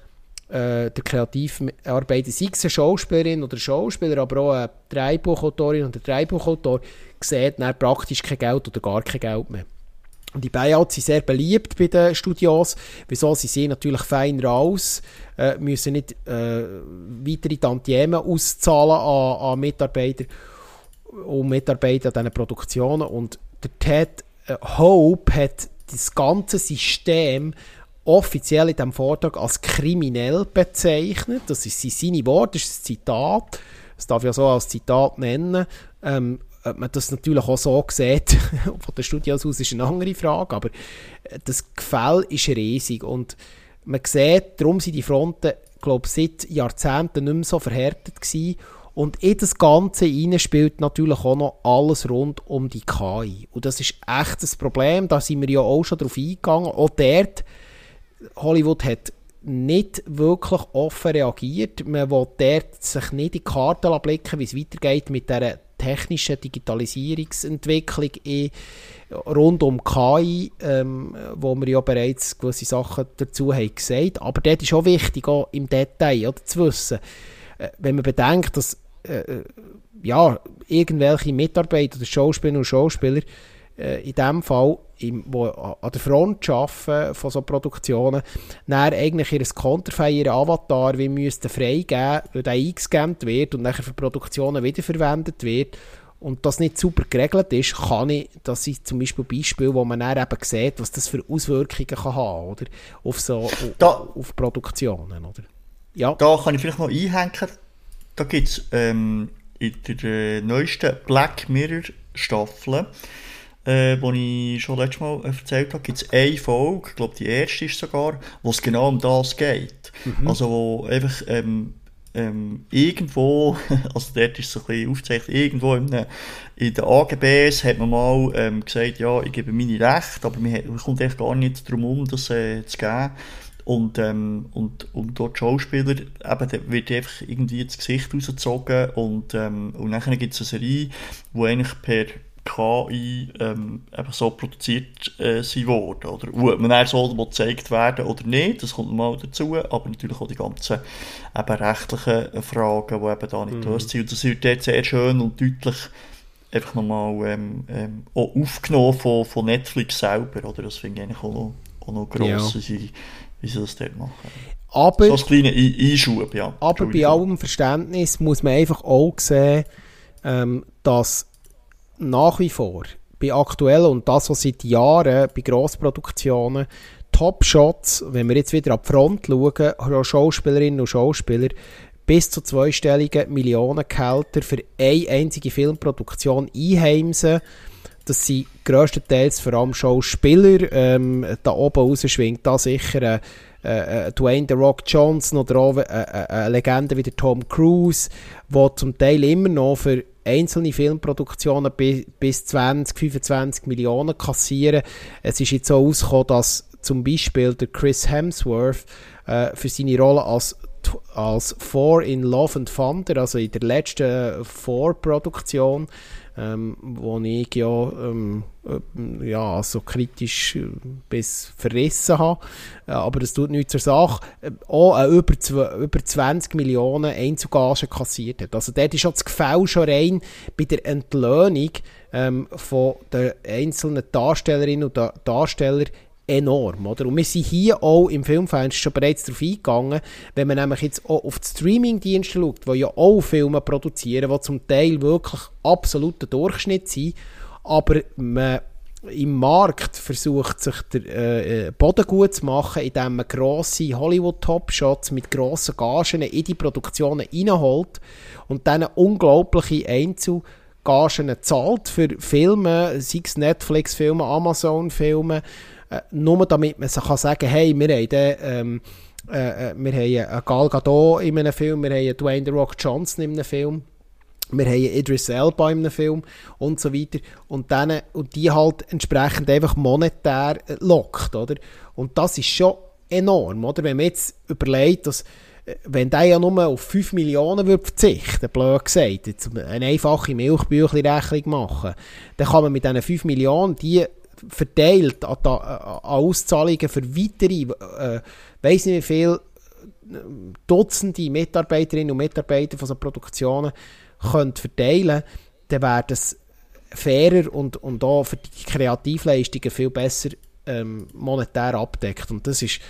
äh, der Kreativarbeiter, sei es eine Schauspielerin oder Schauspieler, aber auch eine Drehbuchautorin oder Drehbuchautor, sieht dann praktisch kein Geld oder gar kein Geld mehr. Und die Buyouts sind sehr beliebt bei den Studios. Wieso? Sie sehen natürlich feiner aus, äh, müssen nicht äh, weitere Tantiemen auszahlen an, an Mitarbeiter und Mitarbeiter an diesen Produktionen. Und der Ted äh, Hope hat das ganze System offiziell in diesem Vortrag als kriminell bezeichnet. Das ist seine Worte, das ist ein Zitat. Das darf ich ja so als Zitat nennen. Ähm, ob man das natürlich auch so sieht, (laughs) von den Studios aus, ist eine andere Frage, aber äh, das Gefälle ist riesig und man sieht, darum sind die Fronten, glaube seit Jahrzehnten nicht mehr so verhärtet gewesen und in das Ganze rein spielt natürlich auch noch alles rund um die KI. Und das ist echt ein Problem, da sind wir ja auch schon drauf eingegangen. Auch dort, Hollywood hat nicht wirklich offen reagiert. Man will dort sich nicht in die Karten blicken, wie es weitergeht mit dieser technischen Digitalisierungsentwicklung rund um KI, ähm, wo wir ja bereits gewisse Sachen dazu haben gesagt. Aber dort ist auch wichtig, auch im Detail oder, zu wissen, wenn man bedenkt, dass äh, äh ja, irgendwelche Mitarbeiter oder Schauspieler und Schauspieler äh, in dem Fall, im, wo an der Front arbeiten von so Produktionen, dann eigentlich ihr Konterfei, ihr Avatar, wie müsste freigeben, weil der eingescannt wird und nachher für Produktionen wiederverwendet wird und das nicht super geregelt ist, kann ich, das sind zum Beispiel Beispiele, wo man dann eben sieht, was das für Auswirkungen kann haben, oder? Auf so, da, auf Produktionen, oder? Ja. Da kann ich vielleicht noch einhängen, da gibt es ähm, in der neuesten Black Mirror Staffel äh, wo ich schon letztes Mal erzählt habe, gibt es eine Folge, ich glaube die erste ist sogar, wo es genau um das geht. Mhm. Also wo einfach ähm, ähm, irgendwo, (laughs) also dort ist es so ein bisschen aufgezeichnet, irgendwo in, in den AGBs hat man mal ähm, gesagt, ja, ich gebe meine Rechte, aber man, man kommt echt gar nicht darum um, das äh, zu geben. Und, ähm, und, und dort Schauspieler, eben, wird einfach irgendwie das Gesicht rausgezogen und, ähm, und dann gibt es eine Serie, wo eigentlich per KI ähm, eben so produziert äh, sein worden. Oder ob man dann so gezeigt werden oder nicht, das kommt mal dazu, aber natürlich auch die ganzen eben rechtlichen Fragen, die eben da nicht mhm. gelöst sind. Und das wird dort sehr schön und deutlich einfach nochmal ähm, ähm, auch aufgenommen von, von Netflix selber. Oder? Das finde ich eigentlich auch noch, auch noch gross, ja. Wie sie das dort machen. Aber, so ein kleiner Einschub, ja. Aber bei allem Verständnis muss man einfach auch sehen, ähm, dass nach wie vor bei aktuellen und das, was seit Jahren bei Grossproduktionen Top-Shots, wenn wir jetzt wieder die Front schauen, Schauspielerinnen und Schauspieler, bis zu zweistelligen Millionengehälter für eine einzige Filmproduktion einheimsen. Das sind grösstenteils vor allem Schauspieler. Ähm, da oben raus schwingt da sicher äh, äh, Dwayne The Rock Johnson oder auch äh, äh, eine Legende wie der Tom Cruise, wo zum Teil immer noch für einzelne Filmproduktionen bis 20, 25 Millionen kassieren. Es ist jetzt so ausgekommen, dass zum Beispiel der Chris Hemsworth äh, für seine Rolle als als Four in Love and Thunder, also in der letzten Four-Produktion, ähm, wo ich ja, ähm, äh, ja so kritisch äh, bis verrissen habe. Äh, aber das tut nichts zur Sache. Auch äh, über, über 20 Millionen Einzugage kassiert hat. Also dort ist das Gefälle schon rein bei der Entlöhnung ähm, von den einzelnen Darstellerinnen und Darsteller enorm. Oder? Und wir sind hier auch im Filmfans schon bereits darauf eingegangen, wenn man nämlich jetzt auch auf die Streaming-Dienste schaut, die ja auch Filme produzieren, die zum Teil wirklich absoluter Durchschnitt sind, aber man im Markt versucht sich der äh, äh Boden gut zu machen, indem man grosse Hollywood-Top-Shots mit grossen Gagen in die Produktionen reinholt und dann unglaubliche Einzelgagen zahlt für Filme, sei es Netflix-Filme, Amazon-Filme, äh, nur damit man sich kann hey, wir haben den, ähm, äh, äh wir haben einen Gal Gadot in einem Film, wir haben Dwayne The Rock Johnson in einem Film. wir haben Idris Elba in einem Film und so weiter und, dann, und die halt entsprechend einfach monetär äh, lockt, oder? Und das ist schon enorm, oder? Wenn man jetzt überlegt, dass äh, wenn der ja nur auf 5 Millionen würde verzichten blöd gesagt, jetzt eine einfache Milchbüchli-Rechnung machen, dann kann man mit diesen 5 Millionen die verteilt an, an Auszahlungen für weitere, äh, weiß nicht wie viele äh, Dutzende Mitarbeiterinnen und Mitarbeiter von so Produktionen könnt verteilen dann wäre das fairer und, und auch für die Kreativleistungen viel besser ähm, monetär abdeckt. Und das ist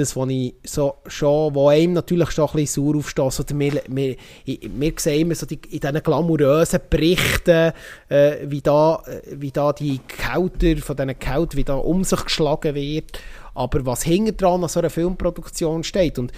das, was ich so schon, wo einem natürlich schon ein bisschen sauer aufstößt. Oder wir, wir, wir sehen immer so die, in diesen glamourösen Berichten, äh, wie, da, wie da die Kälter von diesen Kältern, wie da um sich geschlagen wird. Aber was hinter dran an so einer Filmproduktion steht. Und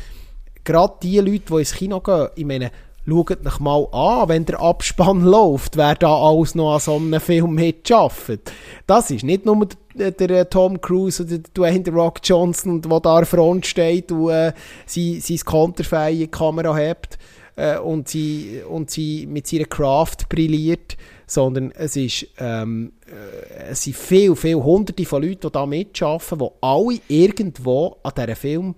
gerade die Leute, die ins Kino gehen, ich meine, schaut euch mal an, wenn der Abspann (laughs) läuft, wer da alles noch an so einem Film mitarbeitet. Das ist nicht nur der, der, Tom Cruise oder der Dwayne Rock Johnson, der da Front steht und äh, sein, sein konterfeie Kamera hat äh, und, sie, und sie mit seiner Craft brilliert, sondern es, ist, ähm, äh, es sind viele, viele Hunderte von Leuten, die da mitarbeiten, die alle irgendwo an diesem Film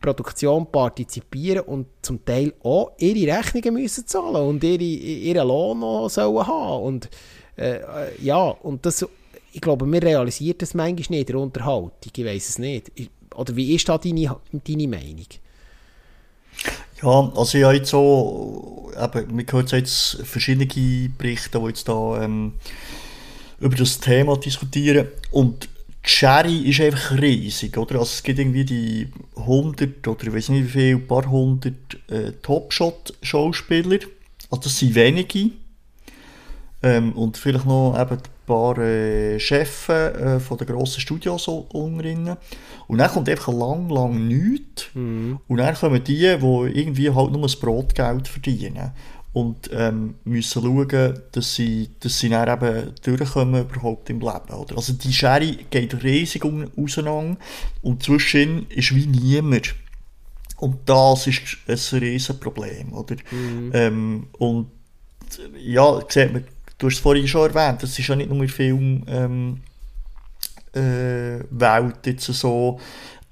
Produktion partizipieren und zum Teil auch ihre Rechnungen müssen zahlen und ihre, ihren Lohn noch sollen haben. Und, äh, ja, und das, ich glaube, wir realisieren das manchmal nicht der Unterhaltung. Ich weiß es nicht. Oder wie ist da deine, deine Meinung? Ja, also ich habe jetzt so, eben, wir hören jetzt verschiedene Berichte, die jetzt da ähm, über das Thema diskutieren und die Schere ist einfach riesig, oder? Also es gibt irgendwie die 100 oder ich weiß nicht wie viel, paar hundert äh, Top-Shot-Schauspieler. Also das sind wenige. Ähm, und vielleicht noch eben ein paar äh, Chefs äh, von den grossen Studios unten Und dann kommt einfach lang, lang nichts. Mhm. Und dann kommen die, die irgendwie halt nur das Brotgeld verdienen und ähm, müssen schauen, dass sie, dass sie dann eben durchkommen überhaupt im Leben. Oder? Also die Schere geht riesig auseinander und zwischen ist wie niemand. Und das ist ein riesen Problem, oder? Mhm. Ähm, und ja, sieht man, du hast es vorhin schon erwähnt, das ist ja nicht nur in Film ähm, äh, Welt jetzt so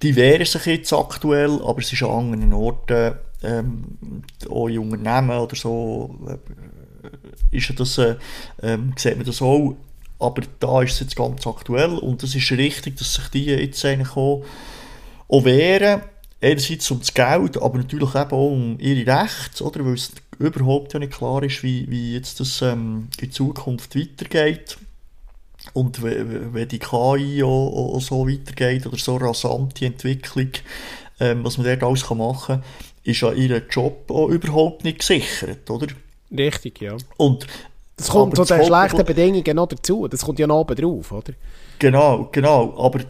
divers sich jetzt aktuell, aber es ist an anderen Orten ähm, auch in Unternehmen oder so, äh, ist das, äh, ähm, sieht man das auch. Aber da ist es jetzt ganz aktuell und es ist richtig, dass sich die jetzt eigentlich auch, auch wehren. Einerseits um das Geld, aber natürlich eben auch um ihre Rechte, oder? Weil es überhaupt ja nicht klar ist, wie, wie jetzt das ähm, in Zukunft weitergeht. Und wenn die KI auch, auch so weitergeht oder so rasante Entwicklung, ähm, was man dort alles machen kann, ist ja ihr Job auch überhaupt nicht gesichert, oder? Richtig, ja. Und das kommt zu den schlechten Bedingungen noch dazu, das kommt ja noch oben drauf, oder? Genau, genau, aber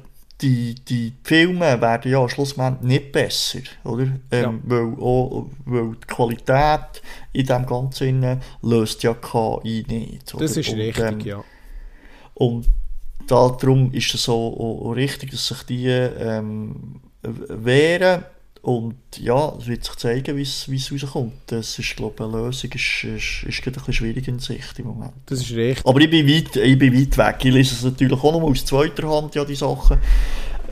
die, die Filme werden ja schlussendlich nicht besser, oder? Ähm, ja. weil, auch, weil die Qualität in dem Ganzen löst ja KI nicht. Oder? Das ist und, richtig, ähm, ja. Und darum ist es auch, richtig, dass sich die ähm, wehren und ja, es wird sich zeigen, wie es rauskommt. Das ist, glaube ich, eine Lösung ist, ist, ist ein bisschen schwierig in Sicht im Moment. Das ist richtig. Aber ich bin weit, ich bin weit weg. Ich lese es natürlich auch noch aus zweiter Hand, ja, die Sachen.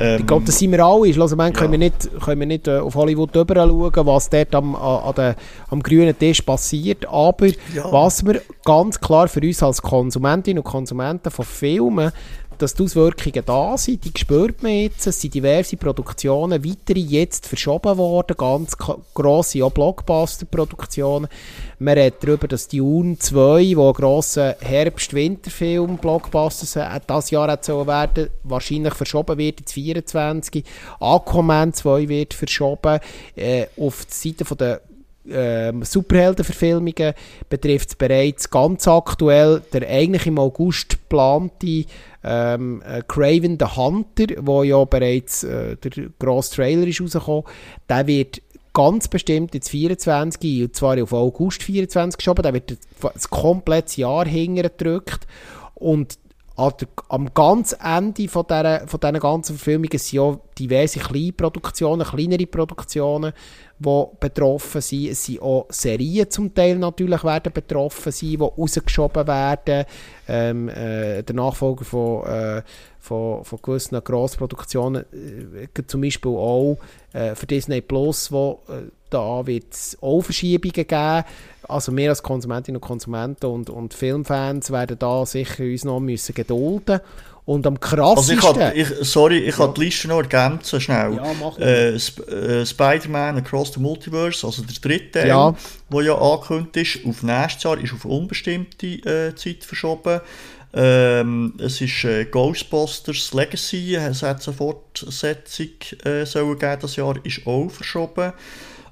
Ähm, ich glaube, das sind wir alle. Also, ja. können wir nicht, können wir nicht äh, auf Hollywood drüber schauen, was dort am, an der, am grünen Tisch passiert. Aber ja. was wir ganz klar für uns als Konsumentinnen und Konsumenten von Filmen dass die Auswirkungen da sind, die spürt man jetzt. Es sind diverse Produktionen, weitere jetzt verschoben worden, ganz grosse Blockbuster-Produktionen. Man redet darüber, dass Dune 2, wo ein grosser Herbst-Winterfilm Blockbuster das Jahr hat werden, wahrscheinlich verschoben wird ins 24. Aquaman 2 wird verschoben. Äh, auf der Seite der ähm, Superheldenverfilmungen betrifft es bereits ganz aktuell der eigentlich im August geplante ähm, äh, Craven the Hunter, wo ja bereits äh, der grosse Trailer ist rausgekommen, der wird ganz bestimmt jetzt 24, und zwar auf August 24 geschoben, der wird das komplette Jahr hingedrückt und am ganz Ende von dieser, von dieser ganzen Verfilmung sind ja diverse Kleinproduktionen, kleinere Produktionen, die betroffen sind. Es sind auch Serien zum Teil natürlich werden betroffen sein, die rausgeschoben werden. Ähm, äh, der Nachfolger von, äh, von, von gewissen Grossproduktionen, äh, zum Beispiel auch äh, für Disney Plus, wo äh, da wird es auch Verschiebungen geben. Also wir als Konsumentinnen und Konsumenten und, und Filmfans werden da sicher uns noch müssen gedulden und am krassesten... Also ich, ich sorry, ich ja. kann die Liste noch ergänzen, schnell. Ja, mach äh, Sp äh, Spider-Man Across the Multiverse, also der dritte Teil, ja. der ja angekündigt ist, auf nächstes Jahr, ist auf unbestimmte äh, Zeit verschoben. Ähm, es ist äh, Ghostbusters Legacy, es hat eine Fortsetzung äh, sollen geben, das Jahr ist auch verschoben.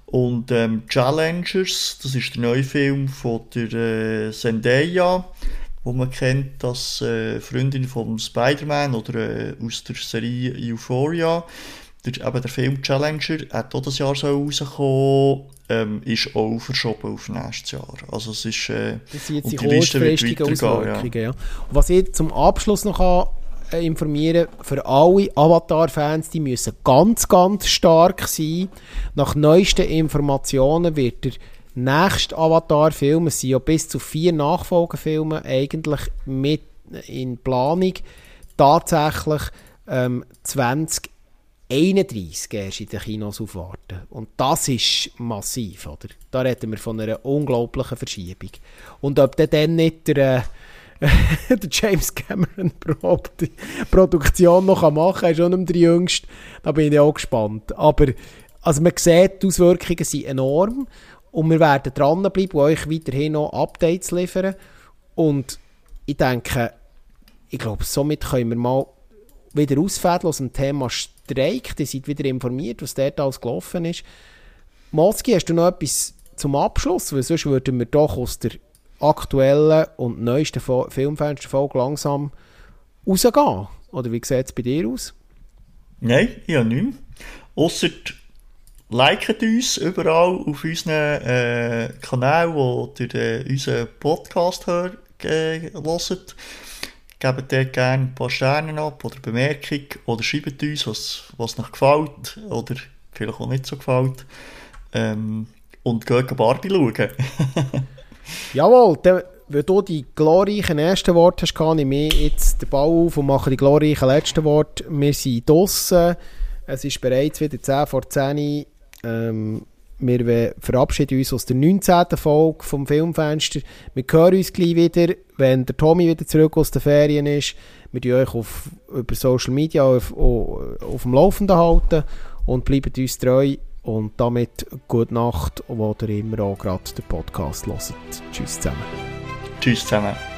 Und ähm, Challengers, das ist der neue Film von der äh, Zendaya, wo man kennt als äh, Freundin von Spider-Man oder äh, aus der Serie Euphoria. Der, eben der Film Challenger hat auch das Jahr so rausgekommen, ähm, ist auch verschoben auf nächstes Jahr. Also es ist, äh, das sind jetzt die, die kurzfristigen Auswirkungen. Ja. Ja. Und was ich zum Abschluss noch kann, äh, informieren, für alle Avatar-Fans, die müssen ganz, ganz stark sein. Nach neuesten Informationen wird der nächste Avatar-Film, es sind ja bis zu vier Nachfolgefilme eigentlich mit in Planung, tatsächlich ähm, 2031 erst in den Kinos aufwarten. Und das ist massiv, oder? Da reden wir von einer unglaublichen Verschiebung. Und ob dann nicht der... Äh, (laughs) der James Cameron die Produktion noch machen kann, ist auch nicht der Jüngste. Da bin ich auch gespannt. Aber also man sieht, die Auswirkungen sind enorm und wir werden dranbleiben und euch weiterhin noch Updates liefern. Und ich denke, ich glaube, somit können wir mal wieder ausfädeln aus dem Thema Streik. Ihr seid wieder informiert, was dort alles gelaufen ist. Moski, hast du noch etwas zum Abschluss? Weil sonst würden wir doch aus der aktuellen und neuesten Filmfensterfolge langsam rausgehen? Oder wie sieht es bei dir aus? Nein, ich habe nichts. Liket uns überall auf unseren äh, Kanälen, wo ihr äh, unseren Podcast hört, äh. Gebt dort gerne ein paar Sterne ab oder Bemerkung oder schreibt uns, was, was euch gefällt oder vielleicht auch nicht so gefällt. Ähm, und geht Barbie schauen. (laughs) Jawohl, dann, weil du die glorreichen ersten Worte hast, kann ich mir jetzt den Ball auf und mache die glorreichen letzten Worte. Wir sind draussen. Es ist bereits wieder 10 vor 10 ähm, wir verabschieden uns aus der 19. Folge vom Filmfenster. Wir hören uns gleich wieder, wenn der Tommy wieder zurück aus den Ferien ist. Wir euch auf, über Social Media auf, auf, auf dem Laufenden halten und bleibt uns treu. Und damit gute Nacht, wo ihr immer auch gerade den Podcast hört. Tschüss zusammen. Tschüss zusammen.